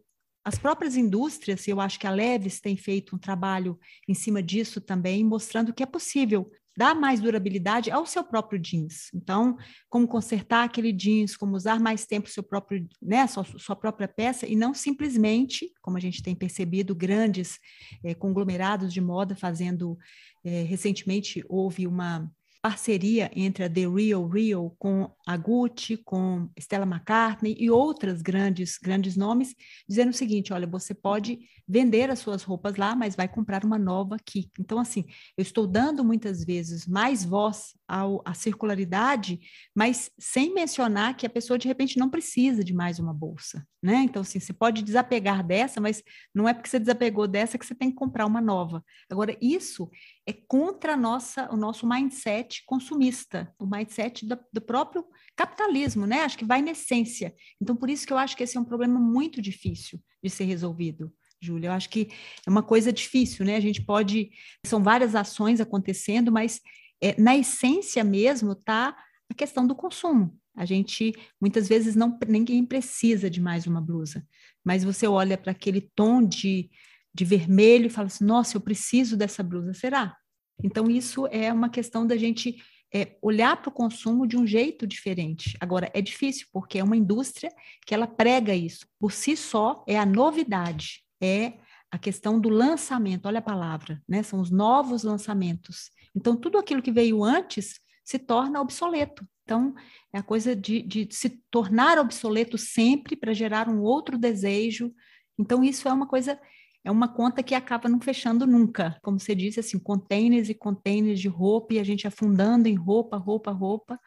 as próprias indústrias, eu acho que a Leves tem feito um trabalho em cima disso também, mostrando que é possível dar mais durabilidade ao seu próprio jeans. Então, como consertar aquele jeans, como usar mais tempo seu próprio, né, sua, sua própria peça e não simplesmente, como a gente tem percebido, grandes é, conglomerados de moda fazendo. É, recentemente houve uma parceria entre a The Real Real com a Gucci, com Stella McCartney e outras grandes grandes nomes, dizendo o seguinte, olha, você pode vender as suas roupas lá, mas vai comprar uma nova aqui. Então, assim, eu estou dando muitas vezes mais voz ao, à circularidade, mas sem mencionar que a pessoa, de repente, não precisa de mais uma bolsa, né? Então, assim, você pode desapegar dessa, mas não é porque você desapegou dessa que você tem que comprar uma nova. Agora, isso é contra nossa, o nosso mindset consumista, o mindset do, do, próprio capitalismo, né? Acho que vai na essência. Então, por isso que eu acho que esse é um problema muito difícil de ser resolvido. Júlia, eu acho que é uma coisa difícil, né? A gente pode. São várias ações acontecendo, mas é, na essência mesmo está a questão do consumo. A gente muitas vezes não ninguém precisa de mais uma blusa, mas você olha para aquele tom de de vermelho e fala assim: nossa, eu preciso dessa blusa, será? Então, isso é uma questão da gente é, olhar para o consumo de um jeito diferente. Agora, é difícil, porque é uma indústria que ela prega isso. Por si só, é a novidade, é a questão do lançamento, olha a palavra, né? São os novos lançamentos. Então, tudo aquilo que veio antes se torna obsoleto. Então, é a coisa de, de se tornar obsoleto sempre para gerar um outro desejo. Então, isso é uma coisa é uma conta que acaba não fechando nunca. Como você disse, assim, containers e containers de roupa e a gente afundando em roupa, roupa, roupa,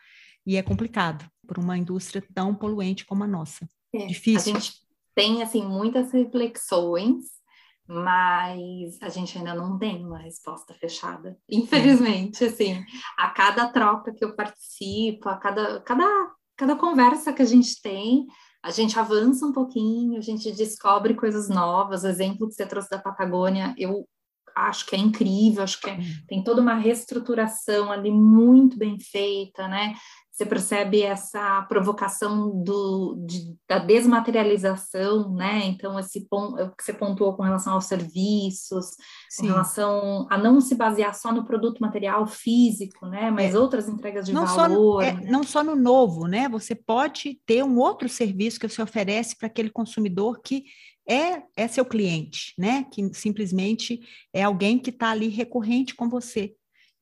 e é complicado por uma indústria tão poluente como a nossa. É, Difícil. A gente tem, assim, muitas reflexões, mas a gente ainda não tem uma resposta fechada. Infelizmente, é. assim, a cada troca que eu participo, a cada, cada, cada conversa que a gente tem, a gente avança um pouquinho, a gente descobre coisas novas. O exemplo que você trouxe da Patagônia, eu acho que é incrível, acho que é, tem toda uma reestruturação ali muito bem feita, né? Você percebe essa provocação do, de, da desmaterialização, né? Então, esse ponto é que você pontuou com relação aos serviços, Sim. com relação a não se basear só no produto material físico, né? Mas é. outras entregas de não valor. Só, é, né? Não só no novo, né? Você pode ter um outro serviço que você oferece para aquele consumidor que é, é seu cliente, né? Que simplesmente é alguém que está ali recorrente com você.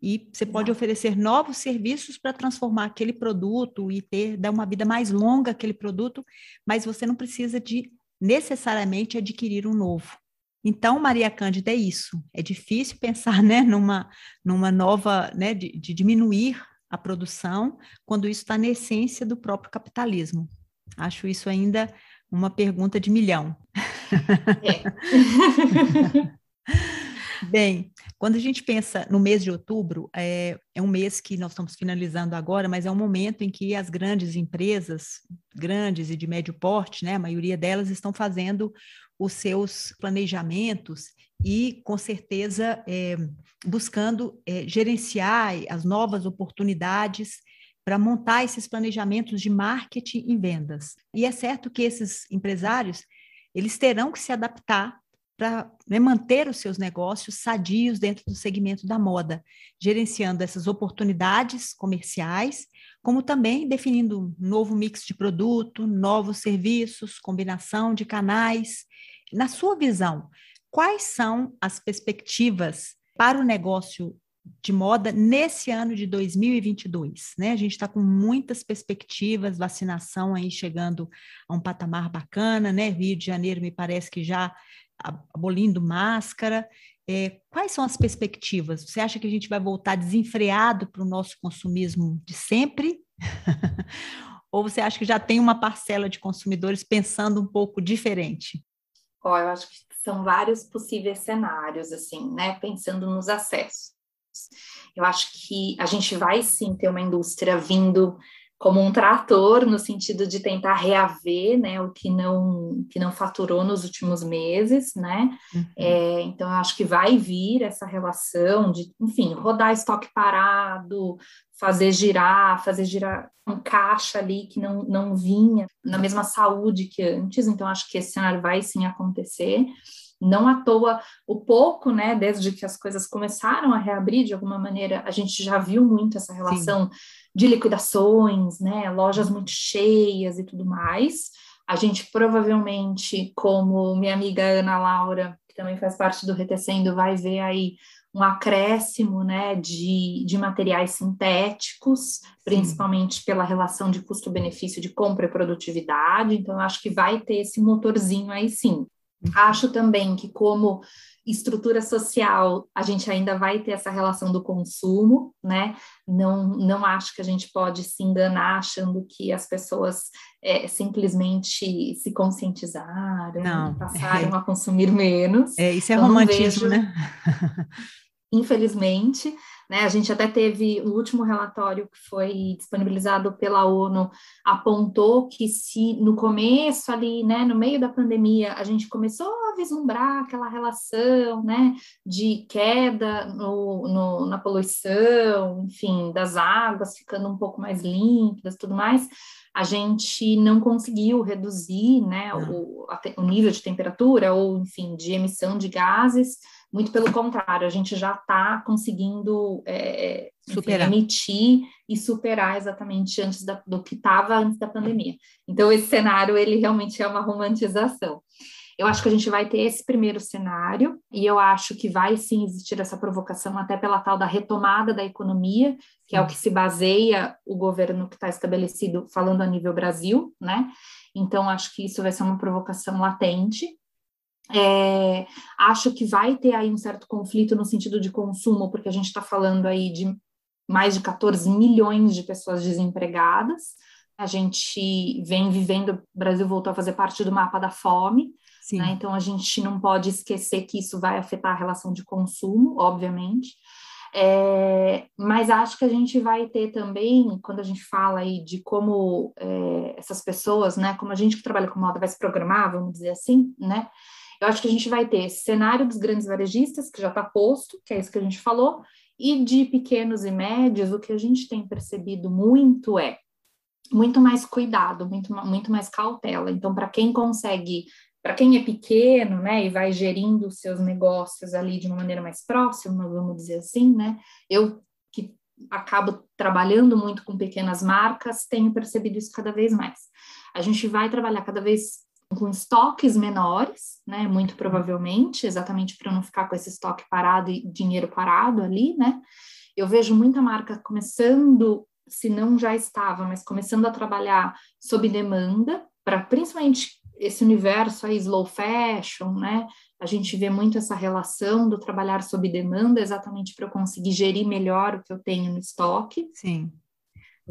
E você pode oferecer novos serviços para transformar aquele produto e ter dar uma vida mais longa aquele produto, mas você não precisa de necessariamente adquirir um novo. Então, Maria Cândida, é isso. É difícil pensar né, numa, numa nova, né, de, de diminuir a produção, quando isso está na essência do próprio capitalismo. Acho isso ainda uma pergunta de milhão. É. Bem, quando a gente pensa no mês de outubro, é, é um mês que nós estamos finalizando agora, mas é um momento em que as grandes empresas, grandes e de médio porte, né, a maioria delas estão fazendo os seus planejamentos e, com certeza, é, buscando é, gerenciar as novas oportunidades para montar esses planejamentos de marketing e vendas. E é certo que esses empresários eles terão que se adaptar para né, manter os seus negócios sadios dentro do segmento da moda, gerenciando essas oportunidades comerciais, como também definindo um novo mix de produto, novos serviços, combinação de canais. Na sua visão, quais são as perspectivas para o negócio de moda nesse ano de 2022, né? A gente está com muitas perspectivas, vacinação aí chegando a um patamar bacana, né? Rio de Janeiro me parece que já abolindo máscara. É, quais são as perspectivas? Você acha que a gente vai voltar desenfreado para o nosso consumismo de sempre? Ou você acha que já tem uma parcela de consumidores pensando um pouco diferente? Oh, eu acho que são vários possíveis cenários, assim, né? Pensando nos acessos. Eu acho que a gente vai sim ter uma indústria vindo como um trator no sentido de tentar reaver né, o que não, que não faturou nos últimos meses, né? Uhum. É, então, eu acho que vai vir essa relação de, enfim, rodar estoque parado, fazer girar, fazer girar um caixa ali que não, não vinha na mesma saúde que antes, então acho que esse cenário vai sim acontecer. Não à toa, o pouco, né, desde que as coisas começaram a reabrir de alguma maneira, a gente já viu muito essa relação Sim. De liquidações, né, lojas muito cheias e tudo mais. A gente provavelmente, como minha amiga Ana Laura, que também faz parte do Retecendo, vai ver aí um acréscimo né, de, de materiais sintéticos, Sim. principalmente pela relação de custo-benefício de compra e produtividade. Então, eu acho que vai ter esse motorzinho aí sim. Acho também que, como estrutura social, a gente ainda vai ter essa relação do consumo, né? Não, não acho que a gente pode se enganar achando que as pessoas é, simplesmente se conscientizaram, não, passaram é. a consumir menos. É, isso é romantismo, vejo, né? infelizmente, né? A gente até teve o último relatório que foi disponibilizado pela ONU apontou que se no começo ali, né, no meio da pandemia, a gente começou a vislumbrar aquela relação, né, de queda no, no na poluição, enfim, das águas ficando um pouco mais límpidas, tudo mais, a gente não conseguiu reduzir, né, o, o nível de temperatura ou, enfim, de emissão de gases muito pelo contrário, a gente já está conseguindo é, enfim, emitir e superar exatamente antes da, do que estava antes da pandemia. Então, esse cenário, ele realmente é uma romantização. Eu acho que a gente vai ter esse primeiro cenário, e eu acho que vai sim existir essa provocação até pela tal da retomada da economia, que é o que se baseia o governo que está estabelecido falando a nível Brasil, né? Então, acho que isso vai ser uma provocação latente. É, acho que vai ter aí um certo conflito no sentido de consumo, porque a gente está falando aí de mais de 14 milhões de pessoas desempregadas. A gente vem vivendo, o Brasil voltou a fazer parte do mapa da fome, né? então a gente não pode esquecer que isso vai afetar a relação de consumo, obviamente. É, mas acho que a gente vai ter também, quando a gente fala aí de como é, essas pessoas, né, como a gente que trabalha com moda vai se programar, vamos dizer assim, né, eu acho que a gente vai ter esse cenário dos grandes varejistas, que já está posto, que é isso que a gente falou, e de pequenos e médios, o que a gente tem percebido muito é muito mais cuidado, muito, muito mais cautela. Então, para quem consegue, para quem é pequeno, né, e vai gerindo os seus negócios ali de uma maneira mais próxima, vamos dizer assim, né, eu que acabo trabalhando muito com pequenas marcas, tenho percebido isso cada vez mais. A gente vai trabalhar cada vez com estoques menores, né? Muito provavelmente, exatamente para não ficar com esse estoque parado e dinheiro parado ali, né? Eu vejo muita marca começando, se não já estava, mas começando a trabalhar sob demanda, para principalmente esse universo aí slow fashion, né? A gente vê muito essa relação do trabalhar sob demanda, exatamente para eu conseguir gerir melhor o que eu tenho no estoque. Sim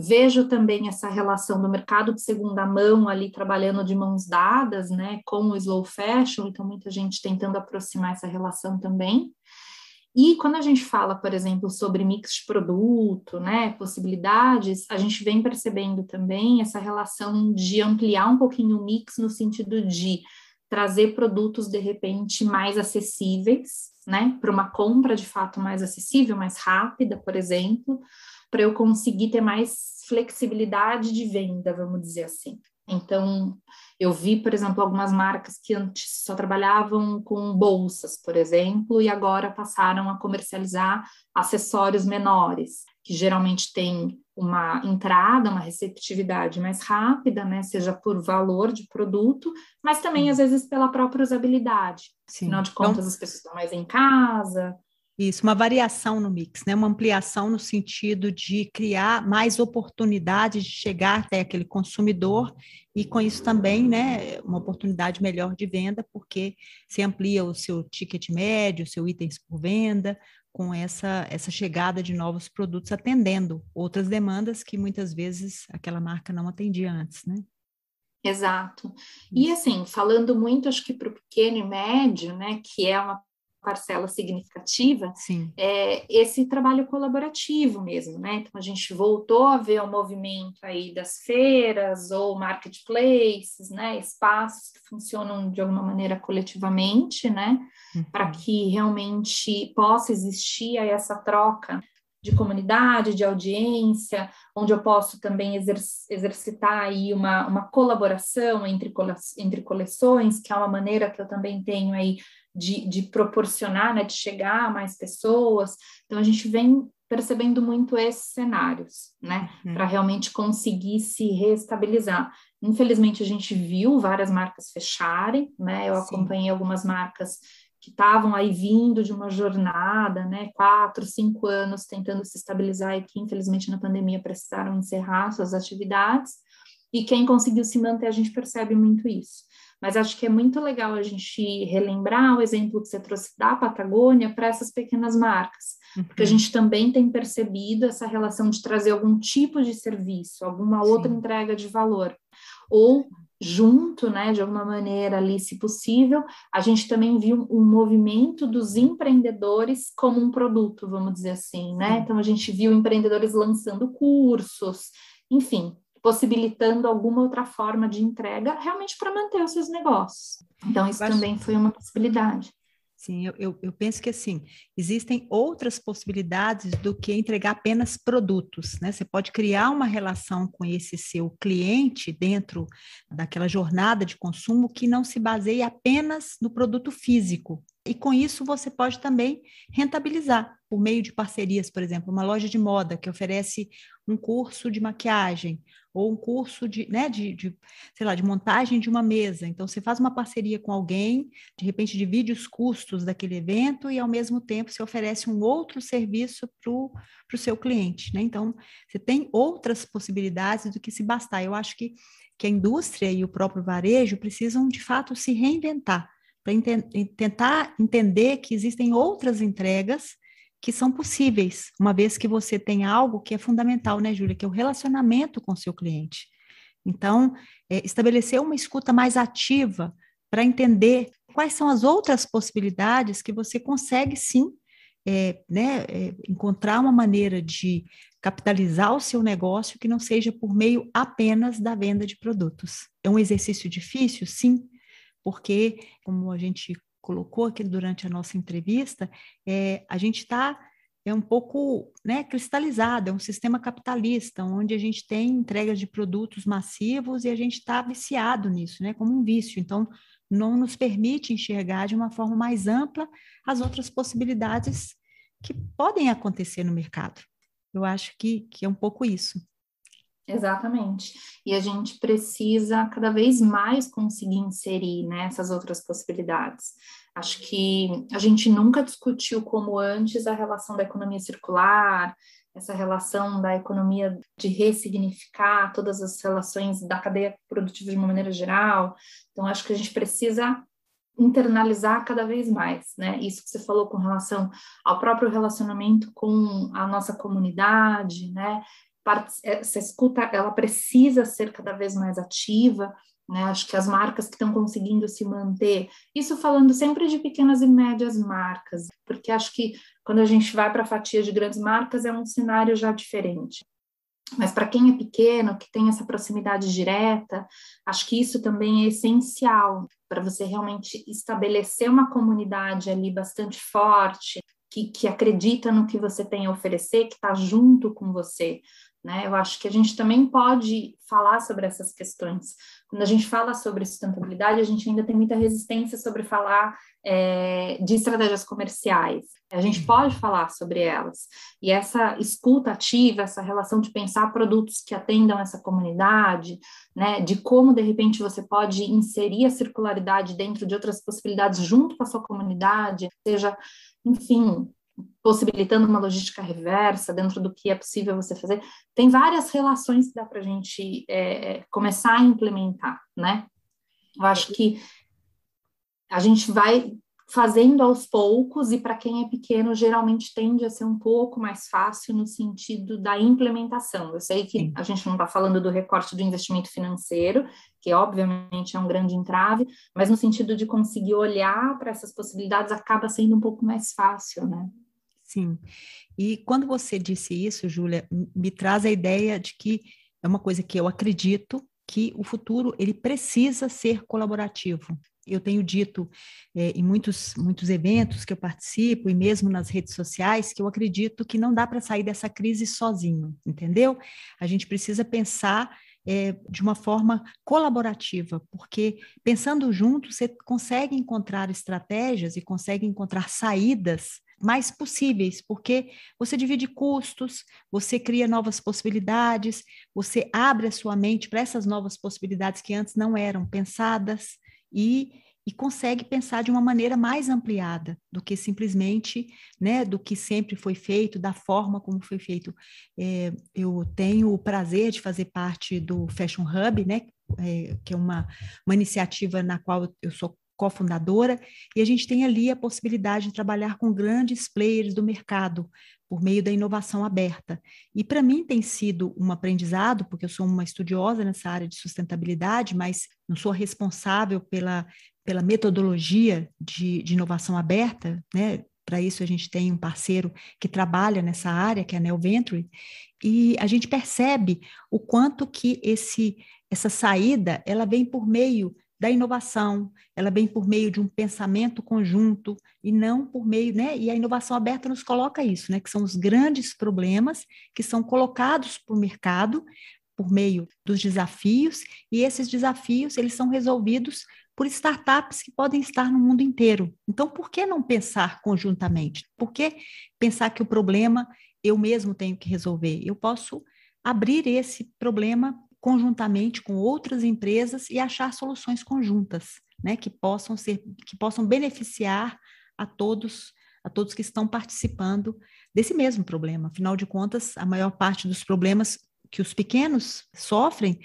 Vejo também essa relação do mercado de segunda mão ali trabalhando de mãos dadas, né, com o slow fashion, então muita gente tentando aproximar essa relação também. E quando a gente fala, por exemplo, sobre mix de produto, né, possibilidades, a gente vem percebendo também essa relação de ampliar um pouquinho o mix no sentido de trazer produtos de repente mais acessíveis, né, para uma compra de fato mais acessível, mais rápida, por exemplo, para eu conseguir ter mais flexibilidade de venda, vamos dizer assim. Então, eu vi, por exemplo, algumas marcas que antes só trabalhavam com bolsas, por exemplo, e agora passaram a comercializar acessórios menores, que geralmente têm uma entrada, uma receptividade mais rápida, né? Seja por valor de produto, mas também às vezes pela própria usabilidade. Sim. Afinal de contas, então, as pessoas estão mais em casa, isso, uma variação no mix, né? uma ampliação no sentido de criar mais oportunidades de chegar até aquele consumidor e com isso também, né, uma oportunidade melhor de venda, porque se amplia o seu ticket médio, o seu itens por venda, com essa, essa chegada de novos produtos atendendo outras demandas que muitas vezes aquela marca não atendia antes, né? Exato. E assim, falando muito, acho que para o pequeno e médio, né, que é uma parcela significativa, é esse trabalho colaborativo mesmo, né? Então a gente voltou a ver o movimento aí das feiras ou marketplaces, né? Espaços que funcionam de alguma maneira coletivamente, né? Uhum. Para que realmente possa existir aí essa troca de comunidade, de audiência, onde eu posso também exerc exercitar aí uma, uma colaboração entre, cole entre coleções, que é uma maneira que eu também tenho aí de, de proporcionar, né, de chegar a mais pessoas. Então, a gente vem percebendo muito esses cenários, né, uhum. para realmente conseguir se reestabilizar. Infelizmente, a gente viu várias marcas fecharem, né, eu Sim. acompanhei algumas marcas que estavam aí vindo de uma jornada, né, quatro, cinco anos tentando se estabilizar e que, infelizmente, na pandemia precisaram encerrar suas atividades, e quem conseguiu se manter, a gente percebe muito isso. Mas acho que é muito legal a gente relembrar o exemplo que você trouxe da Patagônia para essas pequenas marcas, uhum. porque a gente também tem percebido essa relação de trazer algum tipo de serviço, alguma Sim. outra entrega de valor, ou junto, né, de alguma maneira ali, se possível, a gente também viu um movimento dos empreendedores como um produto, vamos dizer assim, né? Então a gente viu empreendedores lançando cursos, enfim, possibilitando alguma outra forma de entrega realmente para manter os seus negócios. Então, isso também foi uma possibilidade. Sim, eu, eu, eu, penso que assim, existem outras possibilidades do que entregar apenas produtos, né? Você pode criar uma relação com esse seu cliente dentro daquela jornada de consumo que não se baseie apenas no produto físico. E com isso você pode também rentabilizar por meio de parcerias, por exemplo, uma loja de moda que oferece um curso de maquiagem ou um curso de, né, de, de, sei lá, de montagem de uma mesa. Então, você faz uma parceria com alguém, de repente divide os custos daquele evento e, ao mesmo tempo, você oferece um outro serviço para o seu cliente, né? Então, você tem outras possibilidades do que se bastar. Eu acho que, que a indústria e o próprio varejo precisam, de fato, se reinventar para ent tentar entender que existem outras entregas que são possíveis, uma vez que você tem algo que é fundamental, né, Júlia, que é o relacionamento com o seu cliente. Então, é, estabelecer uma escuta mais ativa para entender quais são as outras possibilidades que você consegue sim é, né, é, encontrar uma maneira de capitalizar o seu negócio que não seja por meio apenas da venda de produtos. É um exercício difícil, sim, porque, como a gente colocou aqui durante a nossa entrevista, é, a gente está é um pouco né, cristalizado, é um sistema capitalista, onde a gente tem entregas de produtos massivos e a gente está viciado nisso, né, como um vício. Então, não nos permite enxergar de uma forma mais ampla as outras possibilidades que podem acontecer no mercado. Eu acho que, que é um pouco isso. Exatamente. E a gente precisa cada vez mais conseguir inserir né, essas outras possibilidades. Acho que a gente nunca discutiu como antes a relação da economia circular, essa relação da economia de ressignificar todas as relações da cadeia produtiva de uma maneira geral. Então, acho que a gente precisa internalizar cada vez mais, né? Isso que você falou com relação ao próprio relacionamento com a nossa comunidade, né? Essa escuta ela precisa ser cada vez mais ativa, né? Acho que as marcas que estão conseguindo se manter, isso falando sempre de pequenas e médias marcas, porque acho que quando a gente vai para a fatia de grandes marcas é um cenário já diferente. Mas para quem é pequeno, que tem essa proximidade direta, acho que isso também é essencial para você realmente estabelecer uma comunidade ali bastante forte, que, que acredita no que você tem a oferecer, que está junto com você. Né? Eu acho que a gente também pode falar sobre essas questões. Quando a gente fala sobre sustentabilidade, a gente ainda tem muita resistência sobre falar é, de estratégias comerciais. A gente pode falar sobre elas. E essa escuta ativa, essa relação de pensar produtos que atendam essa comunidade, né, de como de repente você pode inserir a circularidade dentro de outras possibilidades junto com a sua comunidade, seja, enfim, possibilitando uma logística reversa dentro do que é possível você fazer. Tem várias relações que dá para a gente é, começar a implementar, né? Eu acho que a gente vai fazendo aos poucos, e para quem é pequeno, geralmente tende a ser um pouco mais fácil no sentido da implementação. Eu sei que Sim. a gente não está falando do recorte do investimento financeiro, que obviamente é um grande entrave, mas no sentido de conseguir olhar para essas possibilidades acaba sendo um pouco mais fácil, né? Sim. E quando você disse isso, Júlia, me traz a ideia de que é uma coisa que eu acredito que o futuro ele precisa ser colaborativo. Eu tenho dito é, em muitos, muitos eventos que eu participo e mesmo nas redes sociais que eu acredito que não dá para sair dessa crise sozinho, entendeu? A gente precisa pensar é, de uma forma colaborativa, porque pensando junto, você consegue encontrar estratégias e consegue encontrar saídas mais possíveis, porque você divide custos, você cria novas possibilidades, você abre a sua mente para essas novas possibilidades que antes não eram pensadas e, e consegue pensar de uma maneira mais ampliada do que simplesmente, né, do que sempre foi feito, da forma como foi feito. É, eu tenho o prazer de fazer parte do Fashion Hub, né, é, que é uma, uma iniciativa na qual eu sou cofundadora, e a gente tem ali a possibilidade de trabalhar com grandes players do mercado por meio da inovação aberta. E para mim tem sido um aprendizado, porque eu sou uma estudiosa nessa área de sustentabilidade, mas não sou responsável pela, pela metodologia de, de inovação aberta, né? Para isso, a gente tem um parceiro que trabalha nessa área, que é a Neo Venture, e a gente percebe o quanto que esse, essa saída ela vem por meio da inovação, ela vem por meio de um pensamento conjunto e não por meio, né? E a inovação aberta nos coloca isso, né? Que são os grandes problemas que são colocados para o mercado por meio dos desafios e esses desafios eles são resolvidos por startups que podem estar no mundo inteiro. Então, por que não pensar conjuntamente? Por que pensar que o problema eu mesmo tenho que resolver? Eu posso abrir esse problema conjuntamente com outras empresas e achar soluções conjuntas, né, que possam ser, que possam beneficiar a todos, a todos que estão participando desse mesmo problema. Afinal de contas, a maior parte dos problemas que os pequenos sofrem,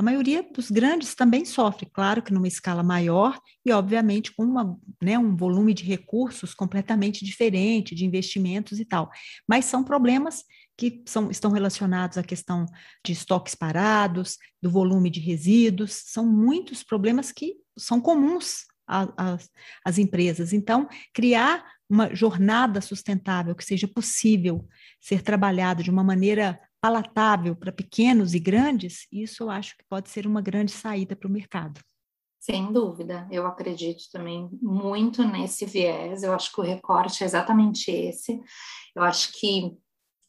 a maioria dos grandes também sofre, claro que numa escala maior e, obviamente, com uma, né, um volume de recursos completamente diferente, de investimentos e tal. Mas são problemas que são, estão relacionados à questão de estoques parados, do volume de resíduos, são muitos problemas que são comuns às empresas. Então, criar uma jornada sustentável que seja possível ser trabalhado de uma maneira palatável para pequenos e grandes, isso eu acho que pode ser uma grande saída para o mercado. Sem dúvida, eu acredito também muito nesse viés. Eu acho que o recorte é exatamente esse. Eu acho que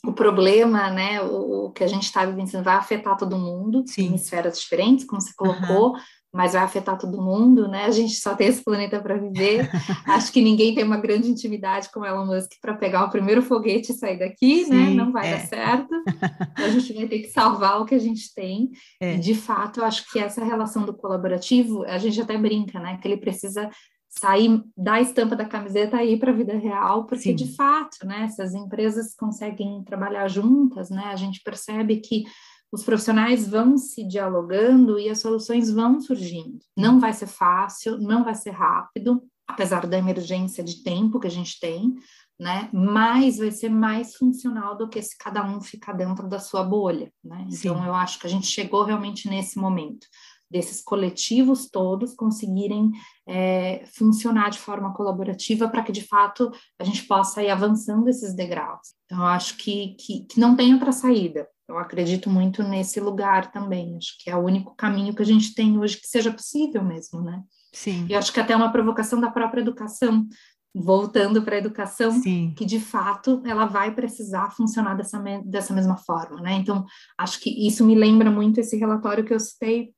o problema, né, o, o que a gente está vivenciando vai afetar todo mundo Sim. em esferas diferentes, como você colocou, uhum. mas vai afetar todo mundo, né? A gente só tem esse planeta para viver. Acho que ninguém tem uma grande intimidade com Elon Musk para pegar o primeiro foguete e sair daqui, né? Sim, né? Não vai é. dar certo. a gente vai ter que salvar o que a gente tem. É. De fato, eu acho que essa relação do colaborativo, a gente até brinca, né? Que ele precisa sair da estampa da camiseta e ir para a vida real, porque Sim. de fato, né, se as empresas conseguem trabalhar juntas, né, a gente percebe que os profissionais vão se dialogando e as soluções vão surgindo. Não vai ser fácil, não vai ser rápido, apesar da emergência de tempo que a gente tem, né? Mas vai ser mais funcional do que se cada um ficar dentro da sua bolha, né? Então Sim. eu acho que a gente chegou realmente nesse momento desses coletivos todos conseguirem é, funcionar de forma colaborativa para que de fato a gente possa ir avançando esses degraus. Então eu acho que, que, que não tem outra saída. Eu acredito muito nesse lugar também. Acho que é o único caminho que a gente tem hoje que seja possível mesmo, né? Sim. E acho que até uma provocação da própria educação, voltando para a educação, Sim. que de fato ela vai precisar funcionar dessa, dessa mesma forma, né? Então, acho que isso me lembra muito esse relatório que eu citei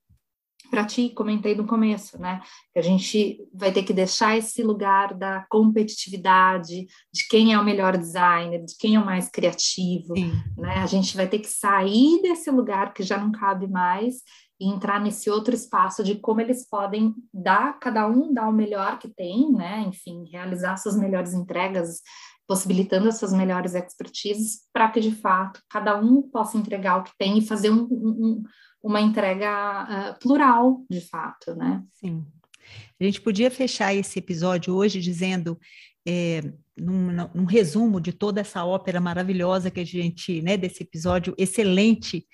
para ti, comentei no começo, né? Que a gente vai ter que deixar esse lugar da competitividade, de quem é o melhor designer, de quem é o mais criativo, Sim. né? A gente vai ter que sair desse lugar que já não cabe mais e entrar nesse outro espaço de como eles podem dar, cada um dar o melhor que tem, né? Enfim, realizar suas melhores entregas, possibilitando as suas melhores expertises, para que de fato cada um possa entregar o que tem e fazer um, um uma entrega uh, plural, de fato, né? Sim. A gente podia fechar esse episódio hoje dizendo, é, num, num, resumo de toda essa ópera maravilhosa que a gente, né, desse episódio excelente,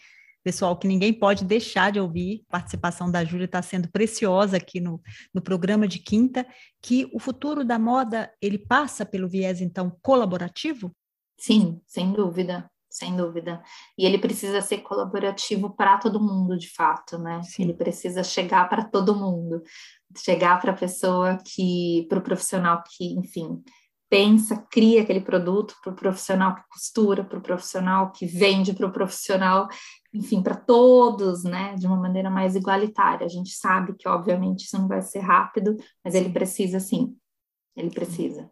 pessoal, que ninguém pode deixar de ouvir. A participação da Júlia está sendo preciosa aqui no, no programa de quinta, que o futuro da moda, ele passa pelo viés, então, colaborativo? Sim, sem dúvida sem dúvida. E ele precisa ser colaborativo para todo mundo, de fato, né? Sim. Ele precisa chegar para todo mundo, chegar para a pessoa que, para o profissional que, enfim, pensa, cria aquele produto, para o profissional que costura, para o profissional que vende, para o profissional, enfim, para todos, né? De uma maneira mais igualitária. A gente sabe que, obviamente, isso não vai ser rápido, mas ele precisa, sim. Ele precisa.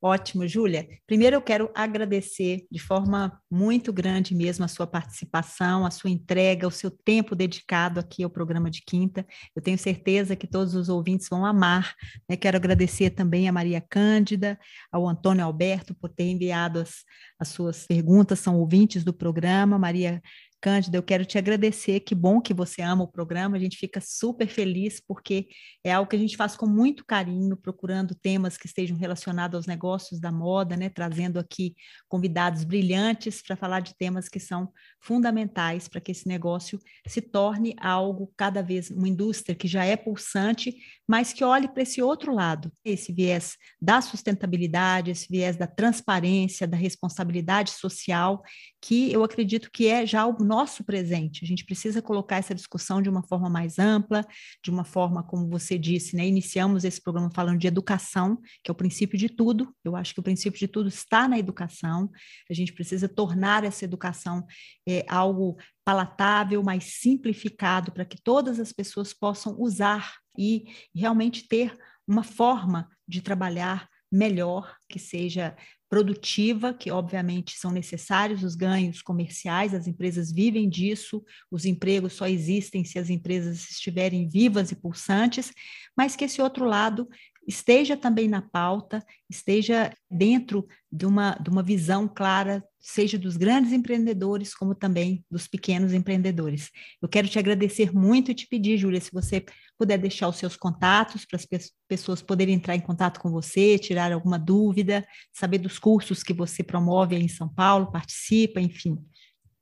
Ótimo, Júlia. Primeiro eu quero agradecer de forma muito grande mesmo a sua participação, a sua entrega, o seu tempo dedicado aqui ao programa de quinta. Eu tenho certeza que todos os ouvintes vão amar. Né? Quero agradecer também a Maria Cândida, ao Antônio Alberto por ter enviado as, as suas perguntas, são ouvintes do programa. Maria Cândida, eu quero te agradecer. Que bom que você ama o programa. A gente fica super feliz porque é algo que a gente faz com muito carinho, procurando temas que estejam relacionados aos negócios da moda, né? Trazendo aqui convidados brilhantes para falar de temas que são fundamentais para que esse negócio se torne algo cada vez uma indústria que já é pulsante, mas que olhe para esse outro lado, esse viés da sustentabilidade, esse viés da transparência, da responsabilidade social, que eu acredito que é já o nosso presente. A gente precisa colocar essa discussão de uma forma mais ampla, de uma forma, como você disse, né? Iniciamos esse programa falando de educação, que é o princípio de tudo. Eu acho que o princípio de tudo está na educação. A gente precisa tornar essa educação é, algo palatável, mais simplificado, para que todas as pessoas possam usar e realmente ter uma forma de trabalhar melhor, que seja produtiva, que obviamente são necessários os ganhos comerciais, as empresas vivem disso, os empregos só existem se as empresas estiverem vivas e pulsantes, mas que esse outro lado esteja também na pauta, esteja dentro de uma, de uma visão clara, seja dos grandes empreendedores, como também dos pequenos empreendedores. Eu quero te agradecer muito e te pedir, Júlia, se você puder deixar os seus contatos para as pessoas poderem entrar em contato com você, tirar alguma dúvida, saber dos cursos que você promove aí em São Paulo, participa, enfim.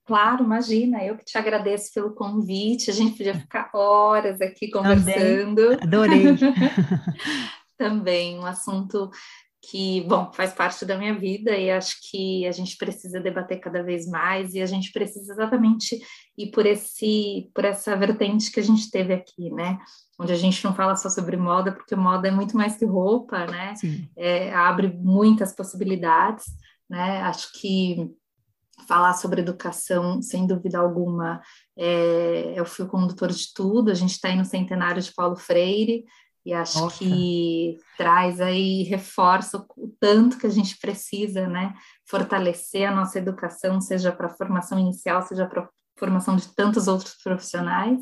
Claro, imagina, eu que te agradeço pelo convite, a gente podia ficar horas aqui conversando. Também. Adorei. também, um assunto que, bom, faz parte da minha vida e acho que a gente precisa debater cada vez mais e a gente precisa exatamente ir por esse por essa vertente que a gente teve aqui, né? Onde a gente não fala só sobre moda, porque moda é muito mais que roupa, né? É, abre muitas possibilidades, né? Acho que falar sobre educação, sem dúvida alguma, é, é o fio condutor de tudo. A gente está aí no centenário de Paulo Freire, e acho Nossa. que traz aí, reforça o, tanto que a gente precisa, né, fortalecer a nossa educação, seja para a formação inicial, seja para a formação de tantos outros profissionais.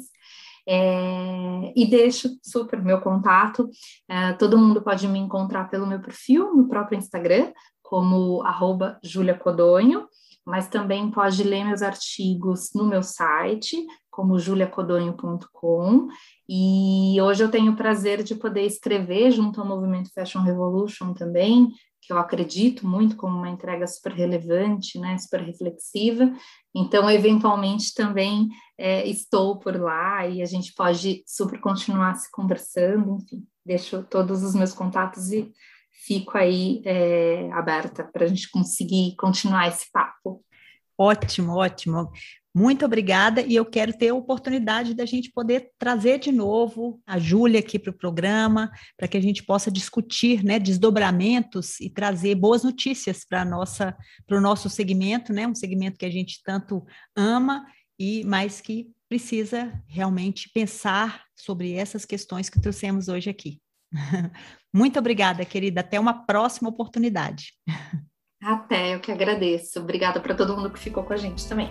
É, e deixo super meu contato. É, todo mundo pode me encontrar pelo meu perfil no próprio Instagram, como arroba Julia Codonho, mas também pode ler meus artigos no meu site, como juliacodonho.com. E hoje eu tenho o prazer de poder escrever junto ao Movimento Fashion Revolution também, que eu acredito muito como uma entrega super relevante, né, super reflexiva. Então, eventualmente também é, estou por lá e a gente pode super continuar se conversando. Enfim, deixo todos os meus contatos e fico aí é, aberta para a gente conseguir continuar esse papo. Ótimo, ótimo. Muito obrigada, e eu quero ter a oportunidade da gente poder trazer de novo a Júlia aqui para o programa, para que a gente possa discutir né, desdobramentos e trazer boas notícias para o nosso segmento, né, um segmento que a gente tanto ama, e mas que precisa realmente pensar sobre essas questões que trouxemos hoje aqui. Muito obrigada, querida. Até uma próxima oportunidade. Até, eu que agradeço. Obrigada para todo mundo que ficou com a gente também.